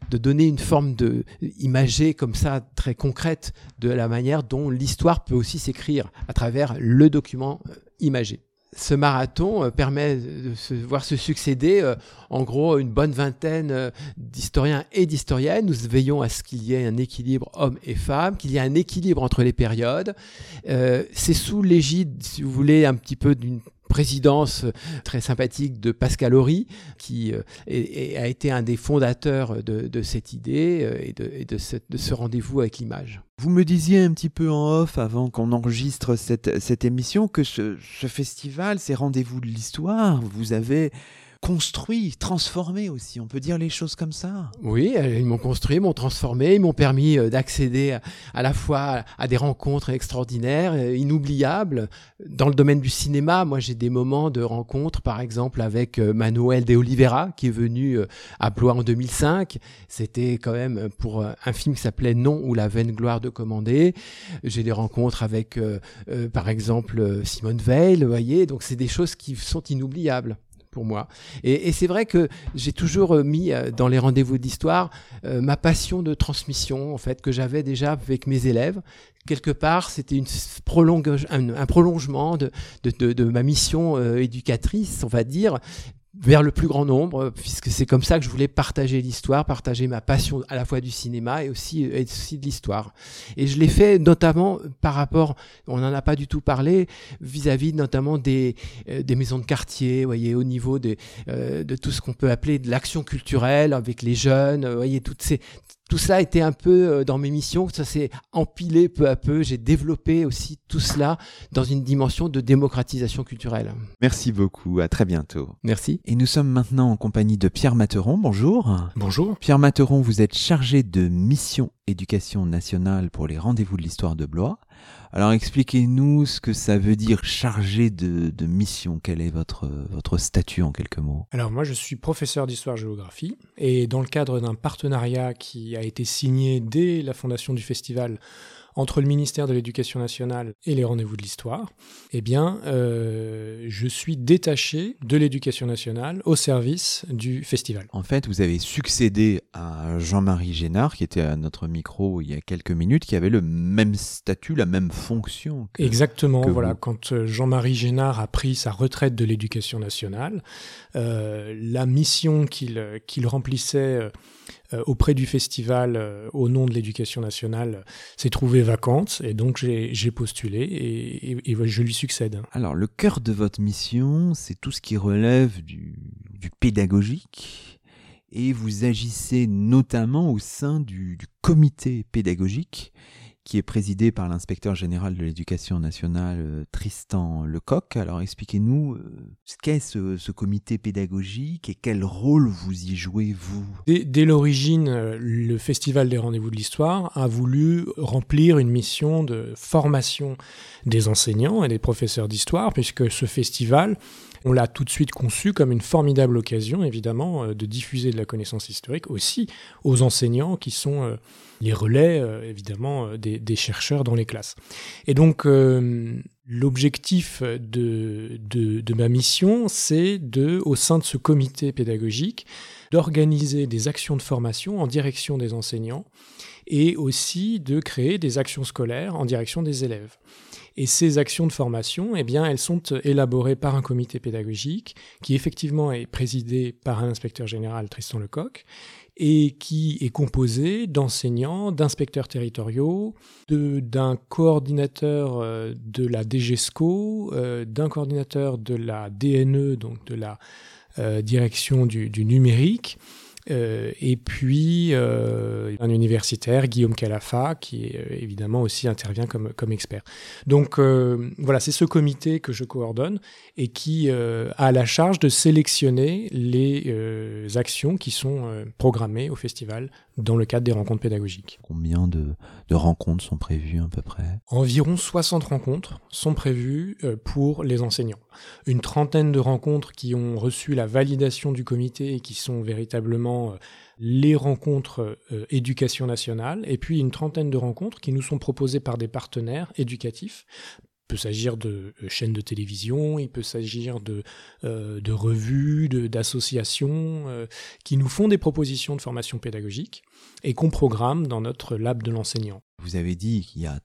de donner une forme de imagée comme ça très concrète de la manière dont l'histoire peut aussi s'écrire à travers le document euh, imagé. Ce marathon euh, permet de voir se succéder euh, en gros une bonne vingtaine d'historiens et d'historiennes. Nous veillons à ce qu'il y ait un équilibre hommes et femmes, qu'il y ait un équilibre entre les périodes. C'est sous l'égide, si vous voulez, un petit peu d'une présidence euh, très sympathique de Pascal Horry, qui euh, a été un des fondateurs de, cette idée euh, et de, ce, de ce rendez-vous avec l'image. Vous me disiez un petit peu en off avant qu'on enregistre cette, émission que ce festival, ces rendez-vous de l'histoire, vous avez construit, transformé aussi. On peut dire les choses comme ça. Oui, ils m'ont construit, m'ont transformé, ils m'ont permis d'accéder à, la fois à des rencontres extraordinaires, inoubliables. Dans le domaine du cinéma, moi j'ai des moments de rencontres, par exemple avec Manuel de Oliveira, qui est venu à Blois en 2005. C'était quand même pour un film qui s'appelait Non ou la vaine gloire de commander. J'ai des rencontres avec, par exemple, Simone Veil, vous voyez. Donc c'est des choses qui sont inoubliables pour moi. Et, c'est vrai que j'ai toujours euh, mis euh, dans les rendez-vous d'histoire euh, ma passion de transmission, en fait, que j'avais déjà avec mes élèves. Quelque part, c'était une un, prolongement de, de, de, ma mission éducatrice, on va dire, vers le plus grand nombre, puisque c'est comme ça que je voulais partager l'histoire, partager ma passion à la fois du cinéma et aussi, et aussi de l'histoire. Et je l'ai fait notamment par rapport, on n'en a pas du tout parlé, vis-à-vis notamment des, euh, des maisons de quartier, voyez, au niveau de, euh, de tout ce qu'on peut appeler de l'action culturelle avec les jeunes, voyez, toutes ces, tout cela était un peu euh, dans mes missions, ça s'est empilé peu à peu. J'ai développé aussi tout cela dans une dimension de démocratisation culturelle. Merci beaucoup, à très bientôt. Merci. Et nous sommes maintenant en compagnie de Pierre Materon. Bonjour. Bonjour. Pierre Materon, vous êtes chargé de mission éducation nationale pour les rendez-vous de l'histoire de Blois. Alors expliquez-nous ce que ça veut dire chargé de, mission. Quel est votre, votre statut en quelques mots? Alors moi je suis professeur d'histoire-géographie et dans le cadre d'un partenariat qui a été signé dès la fondation du festival entre le ministère de l'Éducation nationale et les rendez-vous de l'histoire, eh bien, euh, je suis détaché de l'Éducation nationale au service du festival. En fait, vous avez succédé à Jean-Marie Génard, qui était à notre micro il y a quelques minutes, qui avait le même statut, la même fonction. Exactement. voilà, quand euh, Jean-Marie Génard a pris sa retraite de l'Éducation nationale, euh, la mission qu'il qu'il remplissait auprès du festival euh, au nom de l'éducation nationale s'est trouvée vacante et donc j'ai postulé et, je lui succède. Alors le cœur de votre mission, c'est tout ce qui relève du, pédagogique et vous agissez notamment au sein du comité pédagogique qui est présidé par l'inspecteur général de l'éducation nationale euh, Tristan Lecoq. Alors expliquez-nous euh, ce qu'est ce, comité pédagogique et quel rôle vous y jouez, vous? Dès, l'origine, euh, le Festival des rendez-vous de l'histoire a voulu remplir une mission de formation des enseignants et des professeurs d'histoire, puisque ce festival on l'a tout de suite conçu comme une formidable occasion, évidemment, de diffuser de la connaissance historique aussi aux enseignants qui sont les relais, euh, évidemment, euh, des, chercheurs dans les classes. Et donc, euh, l'objectif de, de, ma mission, c'est de, au sein de ce comité pédagogique, d'organiser des actions de formation en direction des enseignants et aussi de créer des actions scolaires en direction des élèves. Et ces actions de formation, eh bien, elles sont élaborées par un comité pédagogique qui effectivement est présidé par un inspecteur général, Tristan Lecoq, et qui est composé d'enseignants, d'inspecteurs territoriaux, d'un coordinateur euh, de la DGESCO, euh, d'un coordinateur de la DNE, donc de la euh, direction du numérique, euh, et puis euh, un universitaire, Guillaume Calafa, qui euh, évidemment aussi intervient comme, comme expert. Donc voilà, c'est ce comité que je coordonne et qui a la charge de sélectionner les actions qui sont programmées au festival dans le cadre des rencontres pédagogiques. Combien de, de rencontres sont prévues à peu près? Environ 60 rencontres sont prévues pour les enseignants. Une trentaine de rencontres qui ont reçu la validation du comité et qui sont véritablement euh, les rencontres euh, éducation nationale, et puis une trentaine de rencontres qui nous sont proposées par des partenaires éducatifs. Il peut s'agir de euh, chaînes de télévision, il peut s'agir de, de revues, d'associations qui nous font des propositions de formation pédagogique et qu'on programme dans notre lab de l'enseignant. Vous avez dit qu'il y a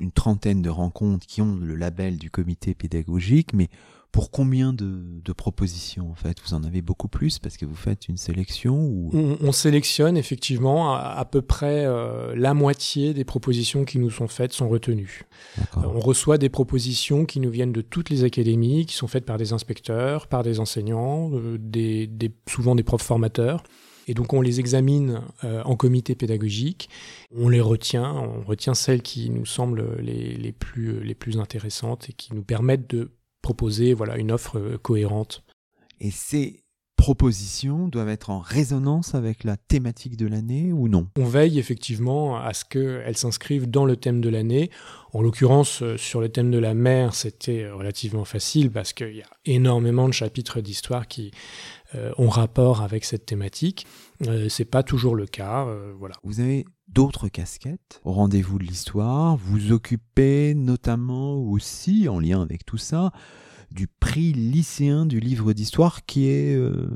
une trentaine de rencontres qui ont le label du comité pédagogique, mais pour combien de, propositions en fait? Vous en avez beaucoup plus parce que vous faites une sélection ou... on, sélectionne effectivement à, peu près euh, la moitié des propositions qui nous sont faites sont retenues. Euh, on reçoit des propositions qui nous viennent de toutes les académies, qui sont faites par des inspecteurs, par des enseignants, euh, des, souvent des profs formateurs. Et donc on les examine en comité pédagogique, on les retient, on retient celles qui nous semblent les, les, plus, les plus intéressantes et qui nous permettent de proposer voilà, une offre euh, cohérente. Et ces propositions doivent être en résonance avec la thématique de l'année ou non? On veille effectivement à ce qu'elles s'inscrivent dans le thème de l'année. En l'occurrence, euh, sur le thème de la mer, c'était relativement facile parce qu'il y a énormément de chapitres d'histoire qui euh, ont rapport avec cette thématique. Euh, c'est pas toujours le cas. Euh, voilà. Vous avez d'autres casquettes rendez-vous de l'histoire. Vous occupez notamment aussi, en lien avec tout ça, du prix lycéen du livre d'histoire qui est euh,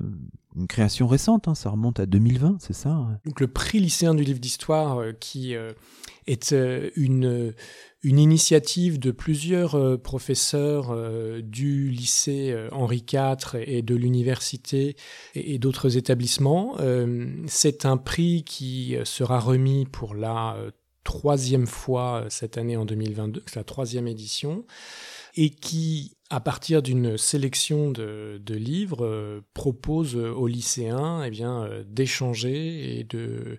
une création récente, hein, ça remonte à 2020, c'est ça hein Donc le prix lycéen du livre d'histoire euh, qui euh, est euh, une, une initiative de plusieurs professeurs du lycée Henri IV et de l'université et, d'autres établissements. C'est un prix qui sera remis pour la troisième fois cette année en 2022, c'est la troisième édition, et qui, à partir d'une sélection de, livres, euh, propose aux lycéens eh bien, euh, d'échanger et de,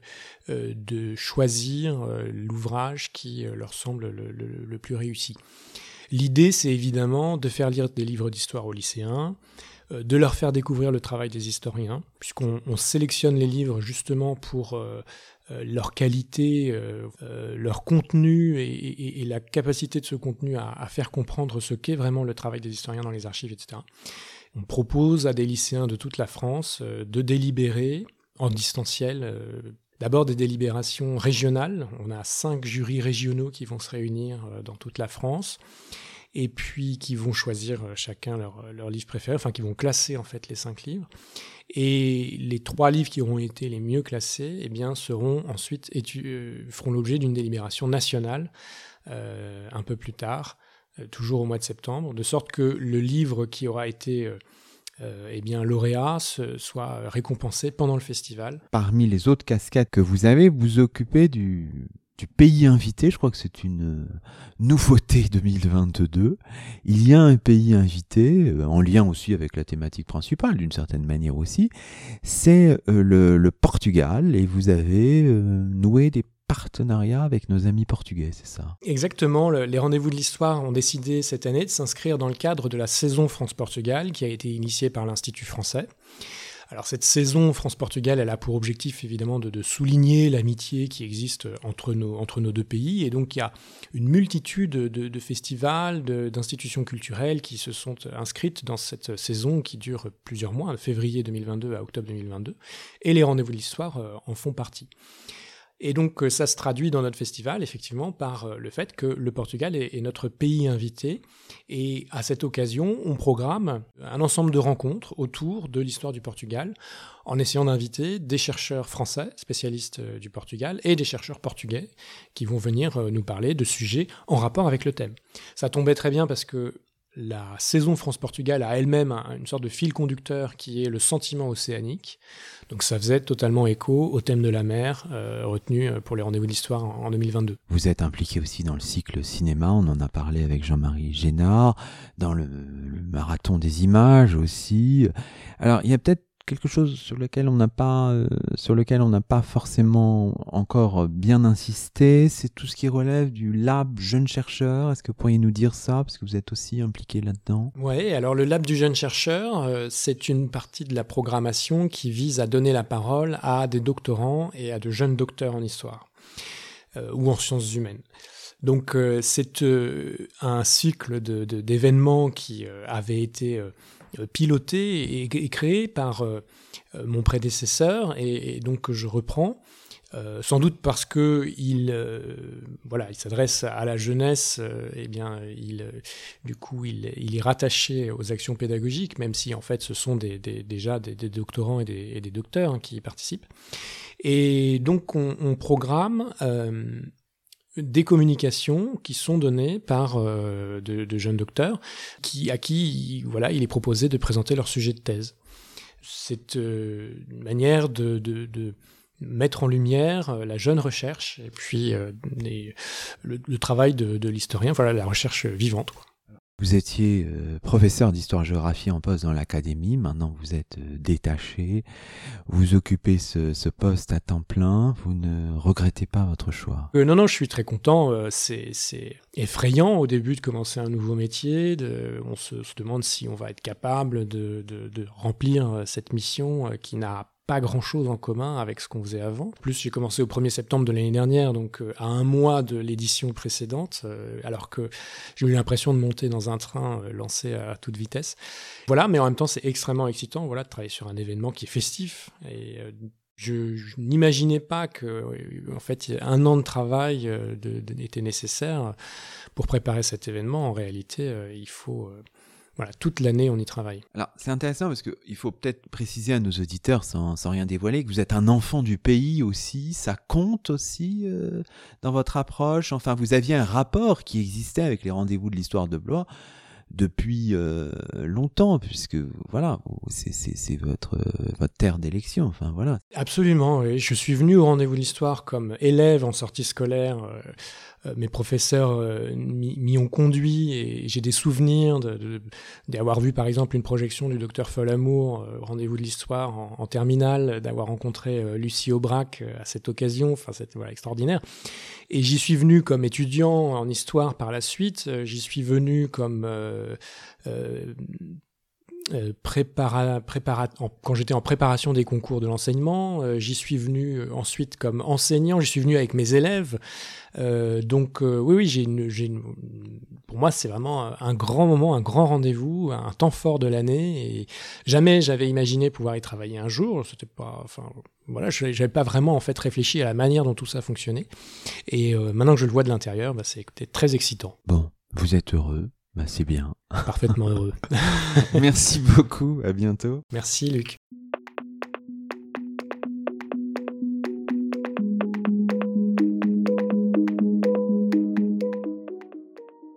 euh, de choisir l'ouvrage qui leur semble le, plus réussi. L'idée, c'est évidemment de faire lire des livres d'histoire aux lycéens, de leur faire découvrir le travail des historiens, puisqu'on on sélectionne les livres justement pour leur qualité, euh, euh, leur contenu et, et- et la capacité de ce contenu à, à faire comprendre ce qu'est vraiment le travail des historiens dans les archives, etc. On propose à des lycéens de toute la France euh, de délibérer en distanciel. euh, D'abord des délibérations régionales. On a cinq jurys régionaux qui vont se réunir euh, dans toute la France et puis qui vont choisir euh, chacun leur, leur livre préféré, enfin qui vont classer en fait les cinq livres. Et les trois livres qui auront été les mieux classés, eh bien, seront ensuite euh, feront l'objet d'une délibération nationale euh, un peu plus tard, euh, toujours au mois de septembre, de sorte que le livre qui aura été euh, euh, eh bien, lauréat soit récompensé pendant le festival. Parmi les autres casquettes que vous avez, vous occupez du, du pays invité. Je crois que c'est une euh, nouveauté 2022. Il y a un pays invité, euh, en lien aussi avec la thématique principale, d'une certaine manière aussi. C'est euh, le, Portugal et vous avez noué des partenariats avec nos amis portugais, c'est ça? Exactement, le- les rendez-vous de l'histoire ont décidé cette année de s'inscrire dans le cadre de la saison France-Portugal qui a été initiée par l'Institut français. Alors cette saison France-Portugal, elle a pour objectif évidemment de, souligner l'amitié qui existe entre nos, entre nos deux pays. Et donc il y a une multitude de, de festivals, d'institutions culturelles qui se sont inscrites dans cette saison qui dure plusieurs mois, de février 2022 à octobre 2022. Et les rendez-vous de l'histoire euh, en font partie. Et donc euh, ça se traduit dans notre festival effectivement par euh, le fait que le Portugal est, notre pays invité et à cette occasion on programme un ensemble de rencontres autour de l'histoire du Portugal en essayant d'inviter des chercheurs français spécialistes euh, du Portugal et des chercheurs portugais qui vont venir nous parler de sujets en rapport avec le thème. Ça tombait très bien parce que la saison France-Portugal a elle-même un- une sorte de fil conducteur qui est le sentiment océanique. Donc ça faisait totalement écho au thème de la mer euh, retenu euh, pour les rendez-vous d'histoire en, en 2022. Vous êtes impliqué aussi dans le cycle cinéma, on en a parlé avec Jean-Marie Génard, dans le marathon des images aussi. Alors, il y a peut-être quelque chose sur lequel on n'a pas, euh, sur lequel on n'a pas forcément encore bien insisté, c'est tout ce qui relève du lab jeune chercheur. Est-ce que vous pourriez nous dire ça, parce que vous êtes aussi impliqué là-dedans? Oui, alors le Lab du jeune chercheur, euh, c'est une partie de la programmation qui vise à donner la parole à des doctorants et à de jeunes docteurs en histoire euh, ou en sciences humaines. Donc c'est un cycle de- de- d'événements qui avait été piloté et, créé par euh, euh, mon prédécesseur et, donc que je reprends. Euh, sans doute parce que il, euh, voilà, il s'adresse à la jeunesse. euh, eh bien, il, euh, du coup, il, il est rattaché aux actions pédagogiques, même si en fait, ce sont déjà des, doctorants et des, docteurs hein, qui y participent. Et donc, on, programme euh, des communications qui sont données par euh, de, de jeunes docteurs, qui, à qui, voilà, il est proposé de présenter leur sujet de thèse. C'est euh, une manière de, de, mettre en lumière euh, la jeune recherche et puis euh, le, travail de, l'historien, voilà la recherche vivante. Vous étiez euh, professeur d'histoire-géographie en poste dans l'académie, maintenant vous êtes euh, détaché, vous occupez ce, poste à temps plein, vous ne regrettez pas votre choix? Euh, Non, non, je suis très content, c'est effrayant au début de commencer un nouveau métier, on se, demande si on va être capable de, de remplir cette mission qui n'a pas grand chose en commun avec ce qu'on faisait avant. Plus, j'ai commencé au 1er septembre de l'année dernière, donc euh, à un mois de l'édition précédente, euh, alors que j'ai eu l'impression de monter dans un train euh, lancé à toute vitesse. Voilà, mais en même temps, c'est extrêmement excitant voilà, de travailler sur un événement qui est festif. Et je, n'imaginais pas que, en fait, un an de travail était nécessaire pour préparer cet événement. En réalité, il faut voilà, toute l'année, on y travaille. Alors, c'est intéressant parce qu'il faut peut-être préciser à nos auditeurs, sans, sans, rien dévoiler, que vous êtes un enfant du pays aussi. Ça compte aussi euh, dans votre approche? Enfin, vous aviez un rapport qui existait avec les rendez-vous de l'histoire de Blois depuis euh, longtemps, puisque voilà, c'est votre, votre terre d'élection. Enfin, voilà. Absolument. Je suis venu au rendez-vous de l'histoire comme élève en sortie scolaire. Euh, euh, mes professeurs euh, m'y ont conduit et j'ai des souvenirs d'avoir vu par exemple une projection du docteur Folamour, euh, Rendez-vous de l'Histoire en, terminale, d'avoir rencontré Lucie Aubrac à cette occasion, enfin c'était extraordinaire. Et j'y suis venu comme étudiant en histoire par la suite, j'y suis venu comme euh, prépara, prépara, quand j'étais en préparation des concours de l'enseignement, euh, j'y suis venu euh, ensuite comme enseignant, j'y suis venu avec mes élèves. donc oui, oui, pour moi c'est vraiment un grand moment, un grand rendez-vous, un temps fort de l'année. Et jamais j'avais imaginé pouvoir y travailler un jour. C'était pas, enfin voilà, je n'avais pas vraiment en fait réfléchi à la manière dont tout ça fonctionnait. Et maintenant que je le vois de l'intérieur, bah, c'est très excitant. Bon, vous êtes heureux bah, c'est bien. Parfaitement heureux. Merci beaucoup, à bientôt. Merci Luc.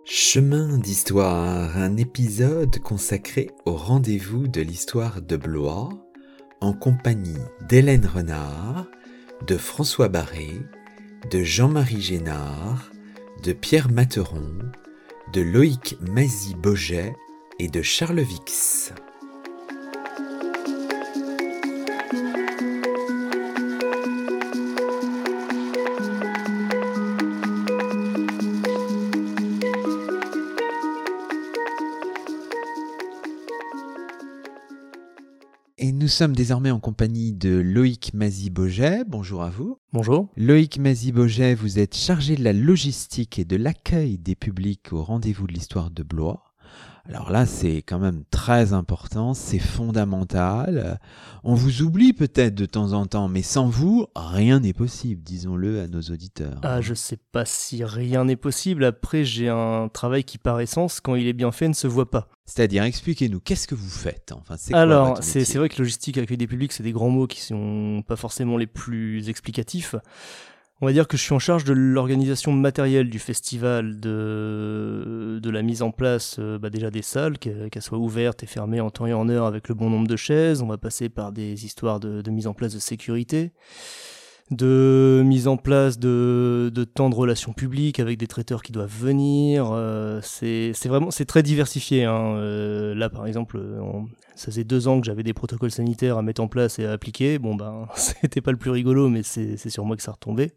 Chemin d'histoire, un épisode consacré au rendez-vous de l'histoire de Blois, en compagnie d'Hélène Renard, de François Barré, de Jean-Marie Génard, de Pierre Materon, de Loïc Mazy-Boget et de Charles Vix. Nous sommes désormais en compagnie de Loïc Mazy-Boget. Bonjour à vous. Bonjour. Loïc Mazy-Boget, vous êtes chargé de la logistique et de l'accueil des publics au rendez-vous de l'histoire de Blois. Alors là, c'est quand même très important, c'est fondamental. On vous oublie peut-être de temps en temps, mais sans vous, rien n'est possible, disons-le à nos auditeurs. Ah, je sais pas si rien n'est possible. Après, j'ai un travail qui, par essence, quand il est bien fait, ne se voit pas. C'est-à-dire, expliquez-nous, qu'est-ce que vous faites enfin, Alors, c'est vrai que logistique, accueil des publics, c'est des grands mots qui sont pas forcément les plus explicatifs. On va dire que je suis en charge de l'organisation matérielle du festival, de, de la mise en place euh, bah déjà des salles, qu'elles soient ouvertes et fermées en temps et en heure avec le bon nombre de chaises. On va passer par des histoires de, de mise en place de sécurité, de mise en place de, de temps de relations publiques avec des traiteurs qui doivent venir. Euh, c'est vraiment c'est très diversifié. Hein. Euh, là, par exemple, ça faisait deux ans que j'avais des protocoles sanitaires à mettre en place et à appliquer. Bon, ben, c'était pas le plus rigolo, mais c'est sur moi que ça retombait.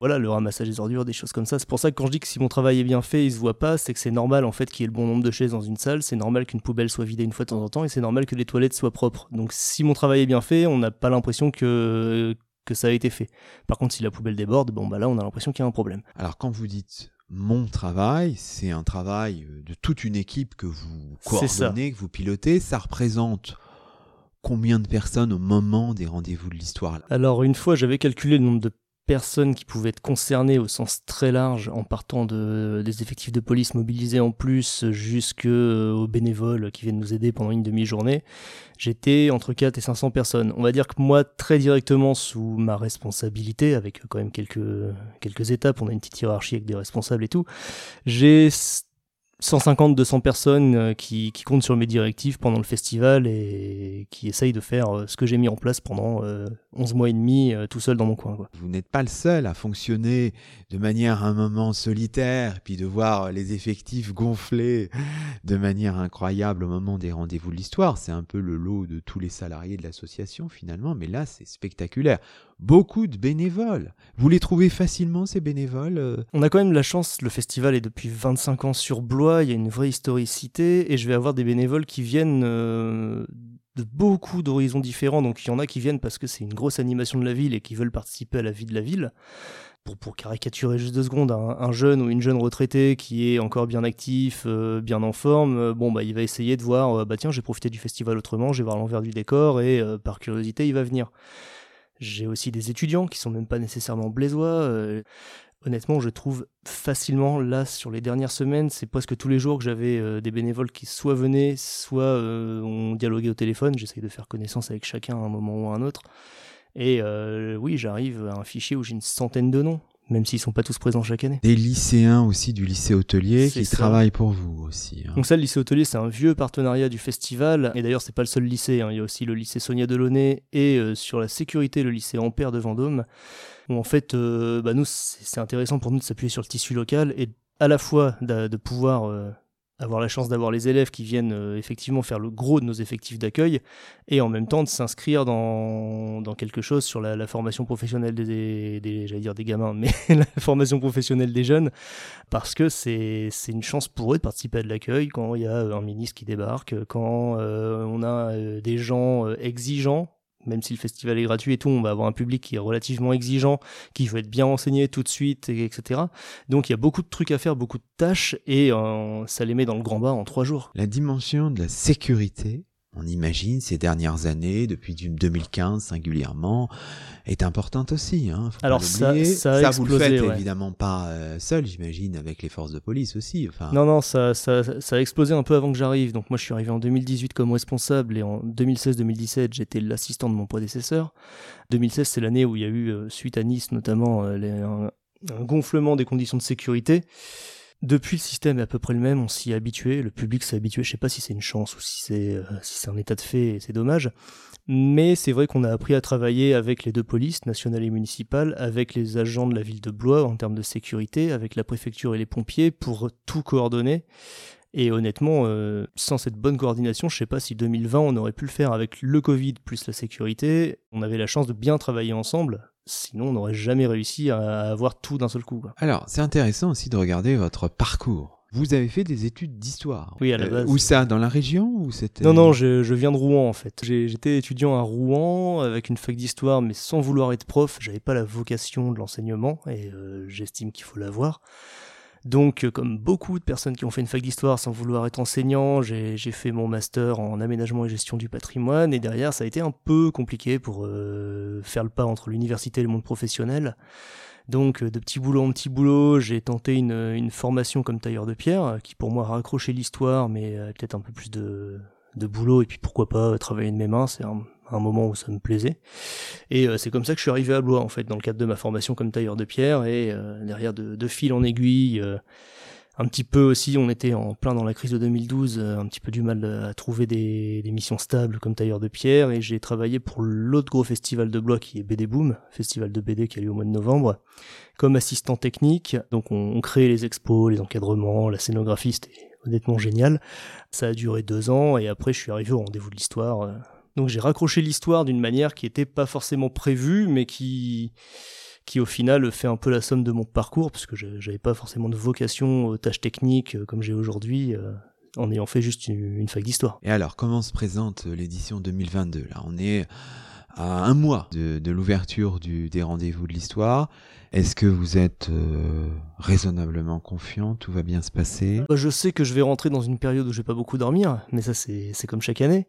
Voilà, le ramassage des ordures, des choses comme ça. C'est pour ça que quand je dis que si mon travail est bien fait, il se voit pas, c'est que c'est normal en fait qu'il y ait le bon nombre de chaises dans une salle, c'est normal qu'une poubelle soit vidée une fois de temps en temps, et c'est normal que les toilettes soient propres. Donc si mon travail est bien fait, on n'a pas l'impression que que ça a été fait. Par contre, si la poubelle déborde, bon bah là, on a l'impression qu'il y a un problème. Alors quand vous dites mon travail, c'est un travail de toute une équipe que vous coordonnez, que vous pilotez. Ça représente combien de personnes au moment des rendez-vous de l'histoire Alors une fois, j'avais calculé le nombre de personnes qui pouvaient être concernées au sens très large en partant de, des effectifs de police mobilisés en plus jusqu'aux euh, bénévoles qui viennent nous aider pendant une demi-journée, j'étais entre 4 et 500 personnes. On va dire que moi, très directement sous ma responsabilité, avec quand même quelques, quelques étapes, on a une petite hiérarchie avec des responsables et tout, j'ai 150-200 personnes euh, qui, comptent sur mes directives pendant le festival et qui essayent de faire euh, ce que j'ai mis en place pendant 11 mois et demi tout seul dans mon coin. Vous n'êtes pas le seul à fonctionner de manière un moment solitaire, puis de voir les effectifs gonfler de manière incroyable au moment des rendez-vous de l'histoire. C'est un peu le lot de tous les salariés de l'association finalement, mais là c'est spectaculaire beaucoup de bénévoles. Vous les trouvez facilement, ces bénévoles euh? On a quand même la chance, le festival est depuis 25 ans sur Blois, il y a une vraie historicité, et je vais avoir des bénévoles qui viennent euh, de beaucoup d'horizons différents. Donc il y en a qui viennent parce que c'est une grosse animation de la ville et qui veulent participer à la vie de la ville. Pour, pour caricaturer juste deux secondes, un, jeune ou une jeune retraitée qui est encore bien actif, euh, bien en forme, bon bah il va essayer de voir, bah tiens j'ai profité du festival autrement, je vais voir l'envers du décor et par curiosité il va venir. J'ai aussi des étudiants qui sont même pas nécessairement blésois. Euh, honnêtement, je trouve facilement, là, sur les dernières semaines, c'est presque tous les jours que j'avais euh, des bénévoles qui soit venaient, soit euh, ont dialogué au téléphone. J'essaye de faire connaissance avec chacun à un moment ou à un autre. Et oui, j'arrive à un fichier où j'ai une centaine de noms même s'ils sont pas tous présents chaque année. Des lycéens aussi du lycée hôtelier qui travaillent pour vous aussi. Hein. Donc ça, le lycée hôtelier, c'est un vieux partenariat du festival. Et d'ailleurs, c'est pas le seul lycée. Hein. Il y a aussi le lycée Sonia Delaunay et euh, sur la sécurité, le lycée Ampère de Vendôme. Où en fait, euh, bah, nous, c'est intéressant pour nous de s'appuyer sur le tissu local et à la fois de, pouvoir euh, avoir la chance d'avoir les élèves qui viennent euh, effectivement faire le gros de nos effectifs d'accueil et en même temps de s'inscrire dans, dans, quelque chose sur la, formation professionnelle des, des j'allais dire des gamins, mais la formation professionnelle des jeunes. Parce que c'est une chance pour eux de participer à de l'accueil quand il y a un ministre qui débarque, quand euh, on a euh, des gens exigeants même si le festival est gratuit et tout, on va avoir un public qui est relativement exigeant, qui veut être bien renseigné tout de suite, etc. Donc il y a beaucoup de trucs à faire, beaucoup de tâches, et euh, ça les met dans le grand bas en trois jours. La dimension de la sécurité on imagine ces dernières années, depuis 2015 singulièrement, est importante aussi. Hein, Alors ça, ça, ça, vous le faites évidemment pas euh, seul, j'imagine, avec les forces de police aussi. Enfin... Non, non, ça, ça, ça a explosé un peu avant que j'arrive. Donc moi, je suis arrivé en 2018 comme responsable et en 2016-2017, j'étais l'assistant de mon prédécesseur. 2016, c'est l'année où il y a eu, euh, suite à Nice notamment, euh, un, un gonflement des conditions de sécurité. Depuis, le système est à peu près le même, on s'y est habitué, le public s'est habitué, je sais pas si c'est une chance ou si c'est euh, un état de fait, c'est dommage. Mais c'est vrai qu'on a appris à travailler avec les deux polices, nationales et municipales, avec les agents de la ville de Blois en termes de sécurité, avec la préfecture et les pompiers pour tout coordonner. Et honnêtement, euh, sans cette bonne coordination, je sais pas si 2020 on aurait pu le faire avec le Covid plus la sécurité. On avait la chance de bien travailler ensemble Sinon, on n'aurait jamais réussi à avoir tout d'un seul coup. Alors, c'est intéressant aussi de regarder votre parcours. Vous avez fait des études d'histoire. Oui, à la euh, base. où ça Dans la région ou c'était Non, non, je, viens de Rouen en fait. J'étais étudiant à Rouen avec une fac d'histoire, mais sans vouloir être prof. J'avais pas la vocation de l'enseignement et euh, j'estime qu'il faut l'avoir. Donc, euh, comme beaucoup de personnes qui ont fait une fac d'histoire sans vouloir être enseignant, j'ai fait mon master en aménagement et gestion du patrimoine, et derrière, ça a été un peu compliqué pour euh, faire le pas entre l'université et le monde professionnel. Donc, euh, de petit boulot en petit boulot, j'ai tenté une, formation comme tailleur de pierre, qui pour moi a raccroché l'histoire, mais peut-être un peu plus de, de boulot, et puis pourquoi pas travailler de mes mains, c'est un, un moment où ça me plaisait. Et euh, c'est comme ça que je suis arrivé à Blois, en fait, dans le cadre de ma formation comme tailleur de pierre, et euh, derrière de, fil en aiguille, euh, un petit peu aussi, on était en plein dans la crise de 2012, un petit peu du mal à trouver des, missions stables comme tailleur de pierre, et j'ai travaillé pour l'autre gros festival de Blois qui est BD Boom, festival de BD qui a lieu au mois de novembre, comme assistant technique. Donc on, on crée les expos, les encadrements, la scénographie, c'était honnêtement génial. Ça a duré deux ans, et après je suis arrivé au rendez-vous de l'histoire donc j'ai raccroché l'histoire d'une manière qui n'était pas forcément prévue, mais qui, qui au final fait un peu la somme de mon parcours, parce que j'avais pas forcément de vocation aux tâches techniques euh, comme j'ai aujourd'hui. Euh, en ayant fait juste une, fac d'histoire. Et alors, comment se présente l'édition 2022 Là, on est à un mois de, l'ouverture des rendez-vous de l'histoire. Est-ce que vous êtes euh, raisonnablement confiant? Tout va bien se passer? Bah, Je sais que je vais rentrer dans une période où je vais pas beaucoup dormir, mais ça c'est comme chaque année.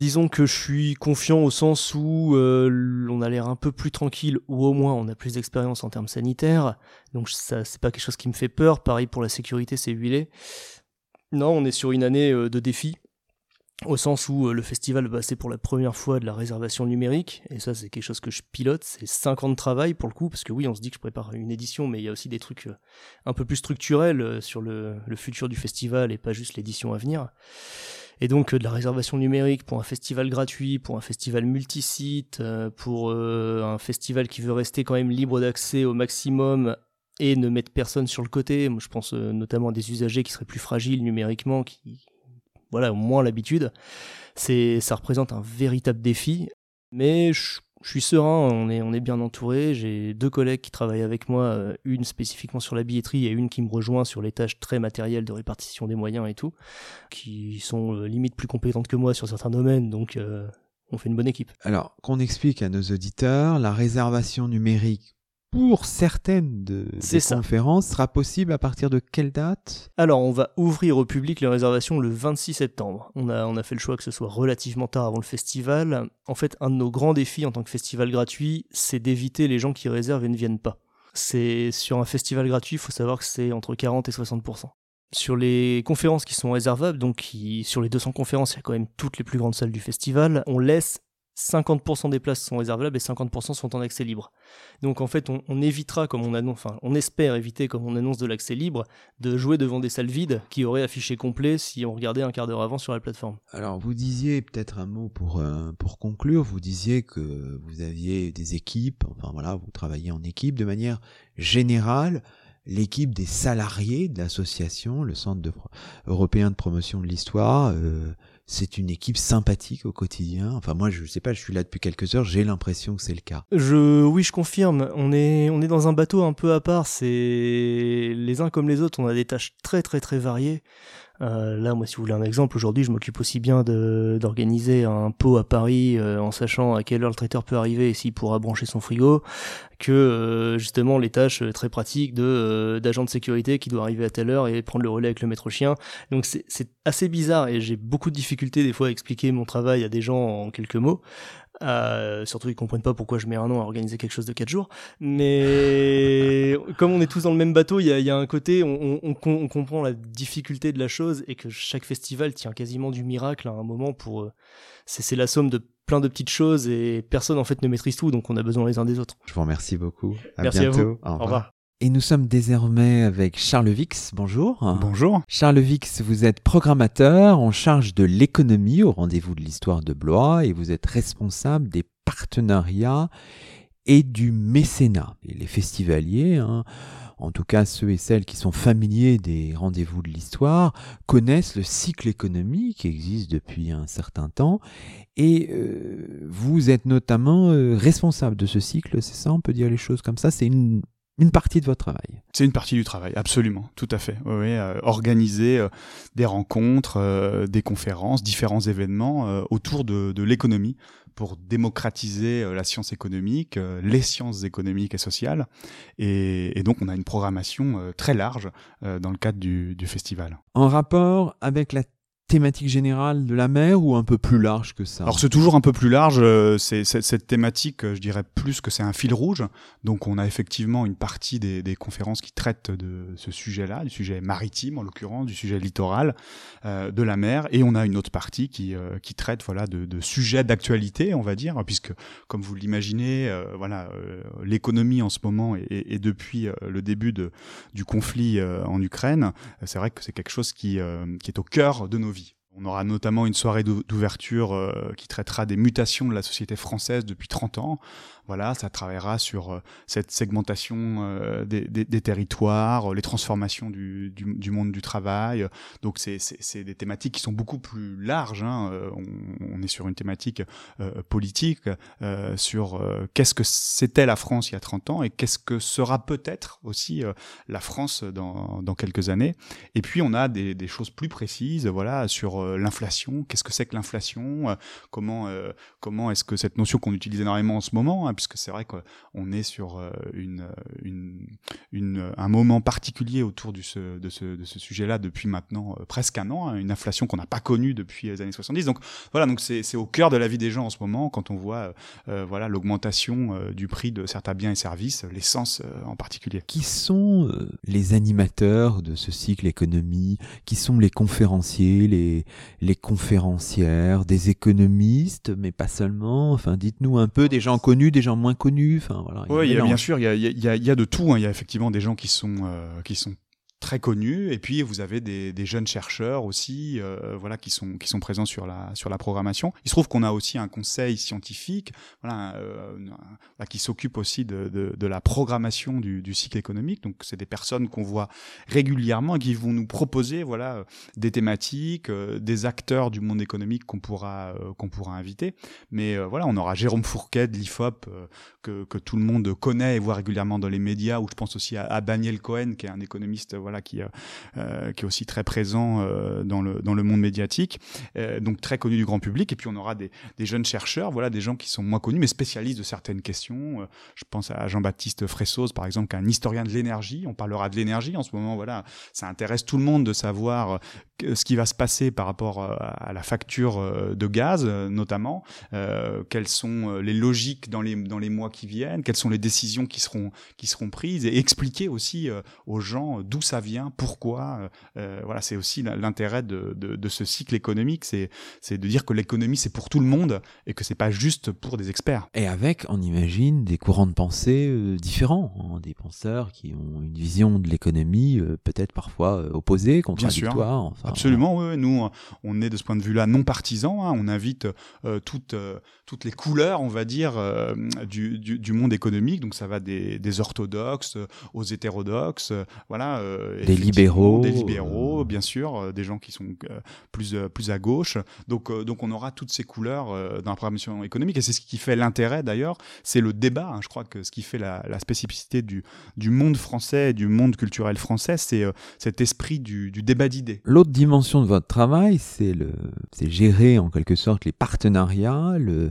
Disons que je suis confiant au sens où euh, on a l'air un peu plus tranquille, ou au moins on a plus d'expérience en termes sanitaires, donc ça c'est pas quelque chose qui me fait peur. Pareil pour la sécurité, c'est huilé. Non, on est sur une année euh, de défi au sens où le festival va passer pour la première fois de la réservation numérique, et ça c'est quelque chose que je pilote, c'est 5 ans de travail pour le coup, parce que oui, on se dit que je prépare une édition, mais il y a aussi des trucs un peu plus structurels sur le, futur du festival et pas juste l'édition à venir. Et donc de la réservation numérique pour un festival gratuit, pour un festival multisite, pour un festival qui veut rester quand même libre d'accès au maximum et ne mettre personne sur le côté. Je pense euh, notamment à des usagers qui seraient plus fragiles numériquement, qui voilà, ont moins l'habitude. C'est, ça représente un véritable défi, mais je, suis serein, on est, bien entouré. J'ai deux collègues qui travaillent avec moi, euh, une spécifiquement sur la billetterie et une qui me rejoint sur les tâches très matérielles de répartition des moyens et tout, qui sont euh, limite plus compétentes que moi sur certains domaines, donc on fait une bonne équipe. Alors, qu'on explique à nos auditeurs, la réservation numérique pour certaines de ces conférences sera possible à partir de quelle date? Alors, on va ouvrir au public les réservations le 26 septembre. On a, on a fait le choix que ce soit relativement tard avant le festival. En fait, un de nos grands défis en tant que festival gratuit, c'est d'éviter les gens qui réservent et ne viennent pas. C'est sur un festival gratuit, il faut savoir que c'est entre 40 et 60% sur les conférences qui sont réservables, donc sur les 200 conférences, il y a quand même toutes les plus grandes salles du festival, on laisse 50% des places sont réservables et 50% sont en accès libre. Donc en fait, on, évitera, comme on annonce, enfin, on espère éviter, comme on annonce de l'accès libre, de jouer devant des salles vides qui auraient affiché complet si on regardait un quart d'heure avant sur la plateforme. Alors vous disiez peut-être un mot pour euh, pour conclure. Vous disiez que vous aviez des équipes. Enfin voilà, vous travaillez en équipe de manière générale l'équipe des salariés de l'association, le Centre européen de promotion de l'histoire, euh, c'est une équipe sympathique au quotidien. Enfin, moi, je sais pas, je suis là depuis quelques heures, j'ai l'impression que c'est le cas. Je, oui, je confirme. On est, on est dans un bateau un peu à part. C'est les uns comme les autres. On a des tâches très, très, très variées. Euh, là, moi, si vous voulez un exemple, aujourd'hui, je m'occupe aussi bien d'organiser un pot à Paris euh, en sachant à quelle heure le traiteur peut arriver et s'il pourra brancher son frigo, que euh, justement les tâches très pratiques de d'agent de sécurité qui doit arriver à telle heure et prendre le relais avec le maître chien. Donc c'est assez bizarre et j'ai beaucoup de difficultés des fois à expliquer mon travail à des gens en quelques mots. Euh, surtout, ils comprennent pas pourquoi je mets un an à organiser quelque chose de 4 jours. Mais comme on est tous dans le même bateau, il y a, y a, un côté, on, on, on, comprend la difficulté de la chose et que chaque festival tient quasiment du miracle à un moment pour. Euh, c'est la somme de plein de petites choses et personne en fait ne maîtrise tout, donc on a besoin les uns des autres. Je vous remercie beaucoup. À Merci bientôt. À vous. Au revoir. Et nous sommes désormais avec Charles Vix. Bonjour. Bonjour. Charles Vix, vous êtes programmateur en charge de l'économie au rendez-vous de l'histoire de Blois et vous êtes responsable des partenariats et du mécénat. Et les festivaliers, hein, en tout cas ceux et celles qui sont familiers des rendez-vous de l'histoire, connaissent le cycle économique qui existe depuis un certain temps. Et euh, vous êtes notamment euh, responsable de ce cycle, c'est ça On peut dire les choses comme ça? C'est une une partie de votre travail. C'est une partie du travail, absolument, tout à fait. Oui, euh, organiser euh, des rencontres, euh, des conférences, différents événements autour de, de l'économie pour démocratiser la science économique, les sciences économiques et sociales. Et, et, donc, on a une programmation très large dans le cadre du, du festival. En rapport avec la thématique générale de la mer ou un peu plus large que ça Alors c'est toujours un peu plus large. Euh, c'est cette thématique, euh, je dirais plus que c'est un fil rouge. Donc on a effectivement une partie des, des conférences qui traitent de ce sujet-là, du sujet maritime en l'occurrence, du sujet littoral, euh, de la mer, et on a une autre partie qui euh, qui traite voilà de, de sujets d'actualité, on va dire, puisque comme vous l'imaginez, voilà l'économie en ce moment et, et depuis le début de, du conflit en Ukraine, c'est vrai que c'est quelque chose qui qui est au cœur de nos on aura notamment une soirée d'ouverture euh, qui traitera des mutations de la société française depuis 30 ans, voilà, ça travaillera sur euh, cette segmentation euh, des, territoires, les transformations du, monde du travail. Donc c'est des thématiques qui sont beaucoup plus larges. Hein. Euh, on, est sur une thématique euh, politique, euh, sur qu'est-ce que c'était la France il y a 30 ans et qu'est-ce que sera peut-être aussi la France dans, quelques années. Et puis on a des, des choses plus précises, voilà, sur l'inflation. Qu'est-ce que c'est que l'inflation? Comment comment est-ce que cette notion qu'on utilise énormément en ce moment hein, puisque c'est vrai qu'on est sur euh, une, une, un moment particulier autour de ce, sujet-là depuis maintenant euh, presque un an, hein, une inflation qu'on n'a pas connue depuis les années 70. Donc voilà, donc c'est au cœur de la vie des gens en ce moment quand on voit euh, voilà l'augmentation du prix de certains biens et services, l'essence en particulier. Qui sont les animateurs de ce cycle économie? Qui sont les conférenciers, les, les conférencières, des économistes, mais pas seulement? Enfin, dites-nous un peu des gens connus, des gens moins connus. Enfin, voilà. Oui, bien sûr, il y a, y, a, y a, de tout. Hein. Il y a effectivement des gens qui sont, euh, qui sont très connus et puis vous avez des, jeunes chercheurs aussi euh, voilà qui sont qui sont présents sur la sur la programmation. Il se trouve qu'on a aussi un conseil scientifique voilà euh, qui s'occupe aussi de, de, la programmation du, cycle économique. Donc c'est des personnes qu'on voit régulièrement et qui vont nous proposer voilà des thématiques euh, des acteurs du monde économique qu'on pourra euh, qu'on pourra inviter. Mais euh, voilà on aura Jérôme Fourquet de l'IFOP que, que tout le monde connaît et voit régulièrement dans les médias ou je pense aussi à, à Daniel Cohen qui est un économiste voilà, qui, euh, euh, qui est aussi très présent euh, dans, le, dans le monde médiatique, donc très connu du grand public. Et puis on aura des, des, jeunes chercheurs, voilà, des gens qui sont moins connus, mais spécialistes de certaines questions. je pense à Jean-Baptiste Fressos, par exemple, qui est un historien de l'énergie. On parlera de l'énergie en ce moment. Voilà, ça intéresse tout le monde de savoir ce qui va se passer par rapport à la facture de gaz, notamment. Quelles sont les logiques dans les, dans les mois qui viennent, quelles sont les décisions qui seront, qui seront prises, et expliquer aussi aux gens d'où ça vient, pourquoi. Euh, euh, voilà, c'est aussi l'intérêt de, de, de, ce cycle économique, c'est de dire que l'économie c'est pour tout le monde et que c'est pas juste pour des experts. Et avec, on imagine, des courants de pensée euh, différents, hein, des penseurs qui ont une vision de l'économie peut-être parfois opposée, contradictoire. Enfin, Absolument, oui. Nous, on est de ce point de vue-là non partisan. Hein, on invite toutes toutes les couleurs, on va dire, du, du, du, monde économique. Donc ça va des, des orthodoxes aux hétérodoxes, voilà, des libéraux, des libéraux, bien sûr, euh, des gens qui sont euh, plus plus à gauche. Donc donc on aura toutes ces couleurs dans la programmation économique et c'est ce qui fait l'intérêt d'ailleurs, c'est le débat. Hein. je crois que ce qui fait la, la spécificité du du monde français, du monde culturel français, c'est cet esprit du, du débat d'idées. L'autre dimension de votre travail, c'est le c'est gérer en quelque sorte les partenariats, le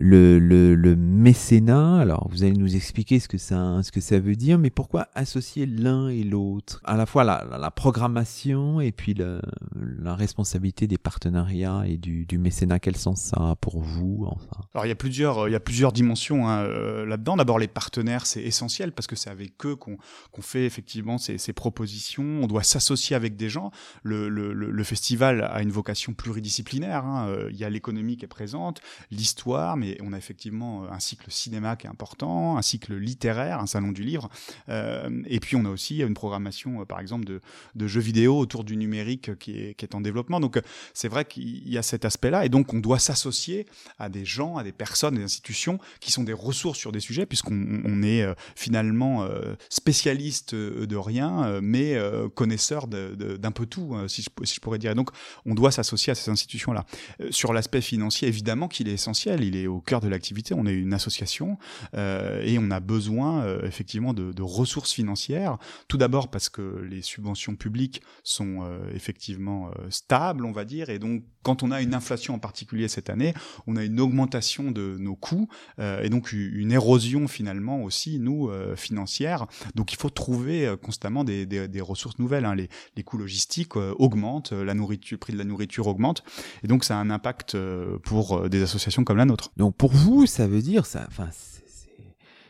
le, le, le, mécénat. Alors, vous allez nous expliquer ce que ça, ce que ça veut dire, mais pourquoi associer l'un et l'autre? À la fois la, la, programmation et puis la, la, responsabilité des partenariats et du, du, mécénat. Quel sens ça a pour vous enfin? Alors, il y a plusieurs, il y a plusieurs dimensions hein, euh, là-dedans. D'abord, les partenaires, c'est essentiel parce que c'est avec eux qu'on qu'on fait effectivement ces, ces, propositions. On doit s'associer avec des gens. Le, le, le, festival a une vocation pluridisciplinaire. Hein. Euh, il y a l'économie qui est présente, l'histoire, mais on a effectivement euh, un cycle cinéma qui est important, un cycle littéraire, un salon du livre, euh, et puis on a aussi une programmation, euh, par exemple, de, jeux vidéo autour du numérique qui est, en développement. Donc c'est vrai qu'il y a cet aspect-là, et donc on doit s'associer à des gens, à des personnes, des institutions qui sont des ressources sur des sujets, puisqu'on on est finalement spécialiste de rien, mais connaisseur d'un peu tout, si je, si je pourrais dire. Et donc on doit s'associer à ces institutions-là. Sur l'aspect financier, évidemment qu'il est essentiel, il est au cœur de l'activité. On est une association euh, et on a besoin euh, effectivement de, de, ressources financières. Tout d'abord parce que les subventions publiques sont euh, effectivement euh, stables, on va dire, et donc quand on a une inflation en particulier cette année, on a une augmentation de nos coûts euh, et donc une érosion finalement aussi nous financière. Donc il faut trouver constamment des, des, des ressources nouvelles. Hein. Les, les, coûts logistiques augmentent, la nourriture, le prix de la nourriture augmente, et donc ça a un impact pour des associations comme la nôtre. Donc pour vous, ça veut dire ça. Enfin,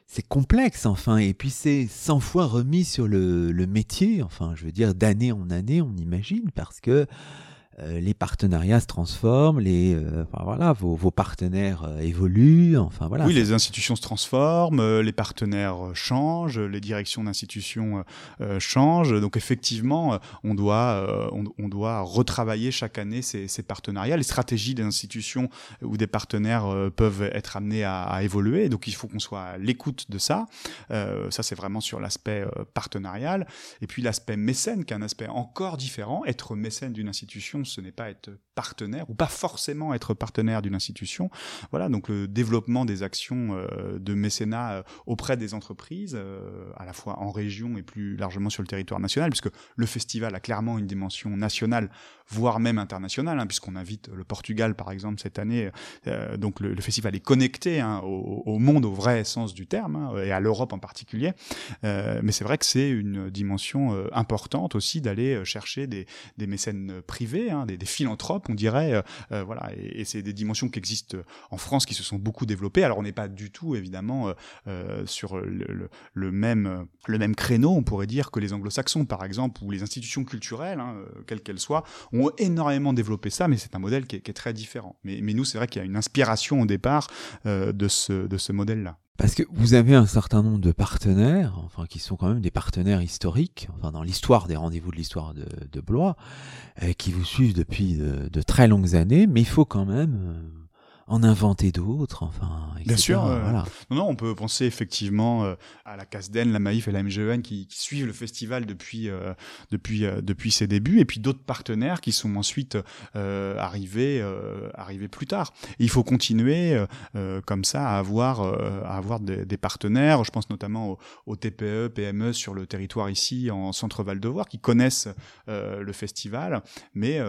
c'est complexe, enfin, et puis c'est 100 fois remis sur le, métier, enfin, je veux dire, d'année en année, on imagine, parce que les partenariats se transforment, les, euh, enfin, voilà, vos, vos partenaires euh, évoluent, enfin voilà. Oui, les institutions se transforment, les partenaires changent, les directions d'institutions changent. Donc effectivement, on doit, on, on, doit retravailler chaque année ces, ces, partenariats. Les stratégies des institutions ou des partenaires peuvent être amenées à, à, évoluer. Donc il faut qu'on soit à l'écoute de ça. ça, c'est vraiment sur l'aspect partenarial. Et puis l'aspect mécène, qui est un aspect encore différent. Être mécène d'une institution, ce n'est pas être partenaire ou pas forcément être partenaire d'une institution. Voilà, donc le développement des actions euh, de mécénat euh, auprès des entreprises, euh, à la fois en région et plus largement sur le territoire national, puisque le festival a clairement une dimension nationale, voire même internationale, hein, puisqu'on invite le Portugal par exemple cette année. donc le, festival est connecté hein, au, monde au vrai sens du terme hein, et à l'Europe en particulier. mais c'est vrai que c'est une dimension importante aussi d'aller chercher des mécènes privés hein, des, philanthropes, on dirait. voilà, et, c'est des dimensions qui existent en France, qui se sont beaucoup développées. Alors on n'est pas du tout évidemment sur le, même le même créneau, on pourrait dire que les Anglo-Saxons par exemple, ou les institutions culturelles, hein, quelles qu'elles soient, ont énormément développé ça, mais c'est un modèle qui est, très différent. Mais, mais nous, c'est vrai qu'il y a une inspiration au départ de ce de ce modèle-là. Parce que vous avez un certain nombre de partenaires, enfin qui sont quand même des partenaires historiques, enfin dans l'histoire des rendez-vous de l'histoire de, Blois, euh, qui vous suivent depuis de, très longues années, mais il faut quand même euh, en inventer d'autres, enfin. Bien sûr. voilà. Non, non, on peut penser effectivement euh, à la CASDEN, la Maïf et la MGEN qui, qui suivent le festival depuis euh, depuis euh, depuis ses débuts, et puis d'autres partenaires qui sont ensuite arrivés arrivés plus tard. il faut continuer comme ça à avoir à avoir des, des, partenaires. Je pense notamment aux, TPE, PME sur le territoire ici en Centre Val de Voir qui connaissent le festival, mais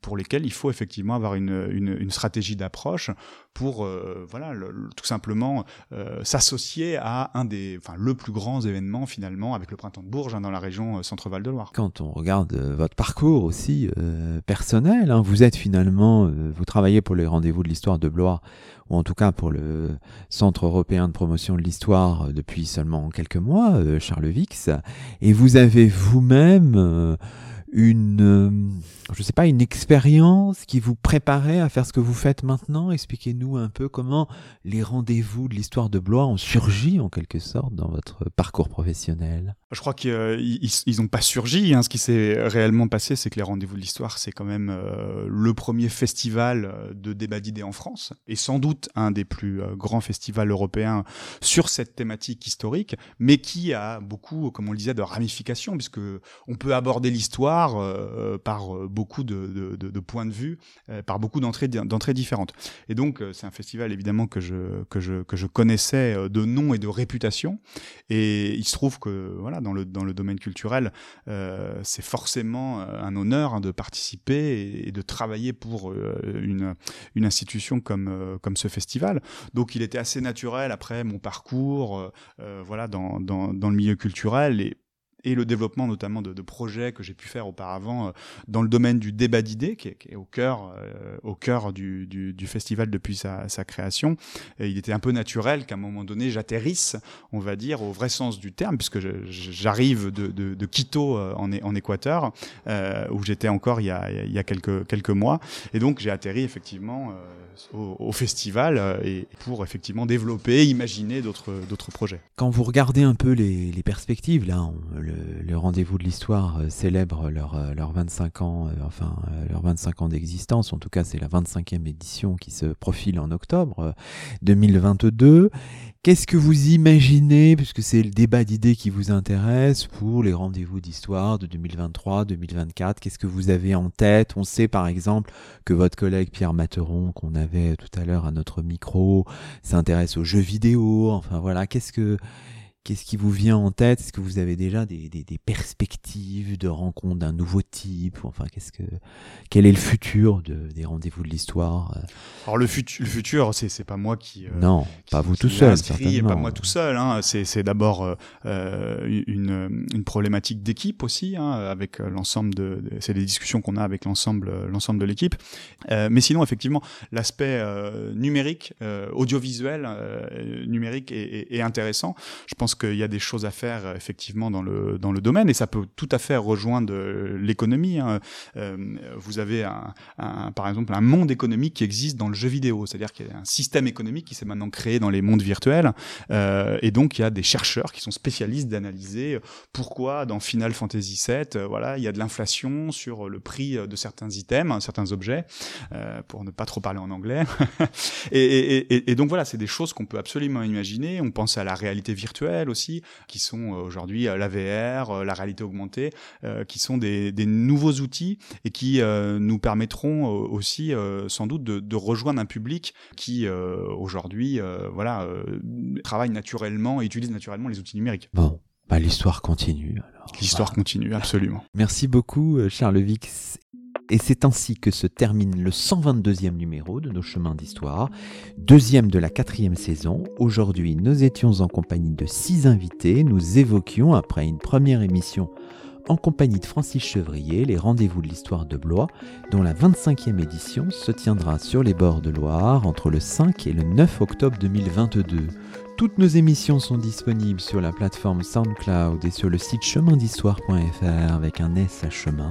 pour lesquels il faut effectivement avoir une, une, une stratégie d'approche pour euh, voilà tout simplement euh, s'associer à un des enfin le plus grand événement finalement avec le printemps de Bourges hein, dans la région euh, Centre-Val de Loire. Quand on regarde votre parcours aussi personnel, hein, vous êtes finalement vous travaillez pour les rendez-vous de l'histoire de Blois ou en tout cas pour le Centre européen de promotion de l'histoire depuis seulement quelques mois, Charles Vix, et vous avez vous-même une, euh, je sais pas, une expérience qui vous préparait à faire ce que vous faites maintenant? Expliquez-nous un peu comment les rendez-vous de l'histoire de Blois ont surgi en quelque sorte dans votre parcours professionnel? Je crois qu'ils n'ont euh, pas surgi. Hein. Ce qui s'est réellement passé, c'est que les rendez-vous de l'histoire, c'est quand même euh, le premier festival de débat d'idées en France et sans doute un des plus grands festivals européens sur cette thématique historique, mais qui a beaucoup, comme on le disait, de ramifications puisque on peut aborder l'histoire euh, par euh, beaucoup de, points de vue, euh, par beaucoup d'entrées différentes. Et donc, c'est un festival évidemment que je, connaissais de nom et de réputation. Et il se trouve que voilà, dans, le, domaine culturel, c'est forcément un honneur hein, de participer et, de travailler pour une, institution comme, ce festival. Donc, il était assez naturel après mon parcours voilà, dans, le milieu culturel et le développement notamment de, de projets que j'ai pu faire auparavant euh, dans le domaine du débat d'idées, qui, qui, est au cœur, euh, au cœur du, du, du, festival depuis sa, sa création. Et il était un peu naturel qu'à un moment donné, j'atterrisse, on va dire, au vrai sens du terme, puisque j'arrive de, de, de, Quito euh, en, en Équateur, euh, où j'étais encore il y, a, il y a quelques, quelques mois. Et donc j'ai atterri effectivement au, au, festival et pour effectivement développer, imaginer d'autres projets. Quand vous regardez un peu les, les perspectives, là, on, le, rendez-vous de l'histoire euh, célèbre leur, euh, leur 25 ans, euh, enfin leur 25 ans d'existence. En tout cas, c'est la 25e édition qui se profile en octobre 2022. Qu'est-ce que vous imaginez, puisque c'est le débat d'idées qui vous intéresse, pour les rendez-vous d'histoire de 2023, 2024 Qu'est-ce que vous avez en tête? On sait par exemple que votre collègue Pierre Materon, qu'on avait tout à l'heure à notre micro, s'intéresse aux jeux vidéo. Enfin voilà, qu'est-ce que Qu'est-ce qui vous vient en tête? Est-ce que vous avez déjà des, des, des perspectives de rencontre d'un nouveau type? Enfin, qu'est-ce que quel est le futur de, des rendez-vous de l'histoire Alors le, futur, le futur, c'est c'est pas moi qui euh, non, pas vous tout seul, certainement. Pas moi tout seul. Hein. C'est c'est d'abord euh, euh une une problématique d'équipe aussi, hein, avec l'ensemble de, c'est des discussions qu'on a avec l'ensemble l'ensemble de l'équipe. Euh, mais sinon, effectivement, l'aspect euh, numérique, audiovisuel, numérique est, est, est intéressant. Je pense qu'il y a des choses à faire euh, effectivement dans le dans le domaine et ça peut tout à fait rejoindre euh, l'économie. Hein. Euh, vous avez par exemple un monde économique qui existe dans le jeu vidéo, c'est-à-dire qu'il y a un système économique qui s'est maintenant créé dans les mondes virtuels et donc il y a des chercheurs qui sont spécialistes d'analyser pourquoi dans Final Fantasy VII, voilà, il y a de l'inflation sur le prix de certains items, certains objets, pour ne pas trop parler en anglais. et donc voilà, c'est des choses qu'on peut absolument imaginer. On pense à la réalité virtuelle aussi, qui sont euh, aujourd'hui euh, la VR, euh, la réalité augmentée, qui sont des, nouveaux outils et qui nous permettront aussi sans doute de, rejoindre un public qui aujourd'hui voilà travaille naturellement et utilise naturellement les outils numériques. Bon, bah, l'histoire continue. L'histoire continue, absolument. Merci beaucoup, Charles Vix. Et c'est ainsi que se termine le 122e numéro de nos chemins d'histoire, deuxième de la quatrième saison. Aujourd'hui, nous étions en compagnie de six invités. Nous évoquions, après une première émission en compagnie de Francis Chevrier les rendez-vous de l'histoire de Blois, dont la 25e édition se tiendra sur les bords de Loire entre le 5 et le 9 octobre 2022. Toutes nos émissions sont disponibles sur la plateforme SoundCloud et sur le site chemindhistoire.fr avec un S à chemin.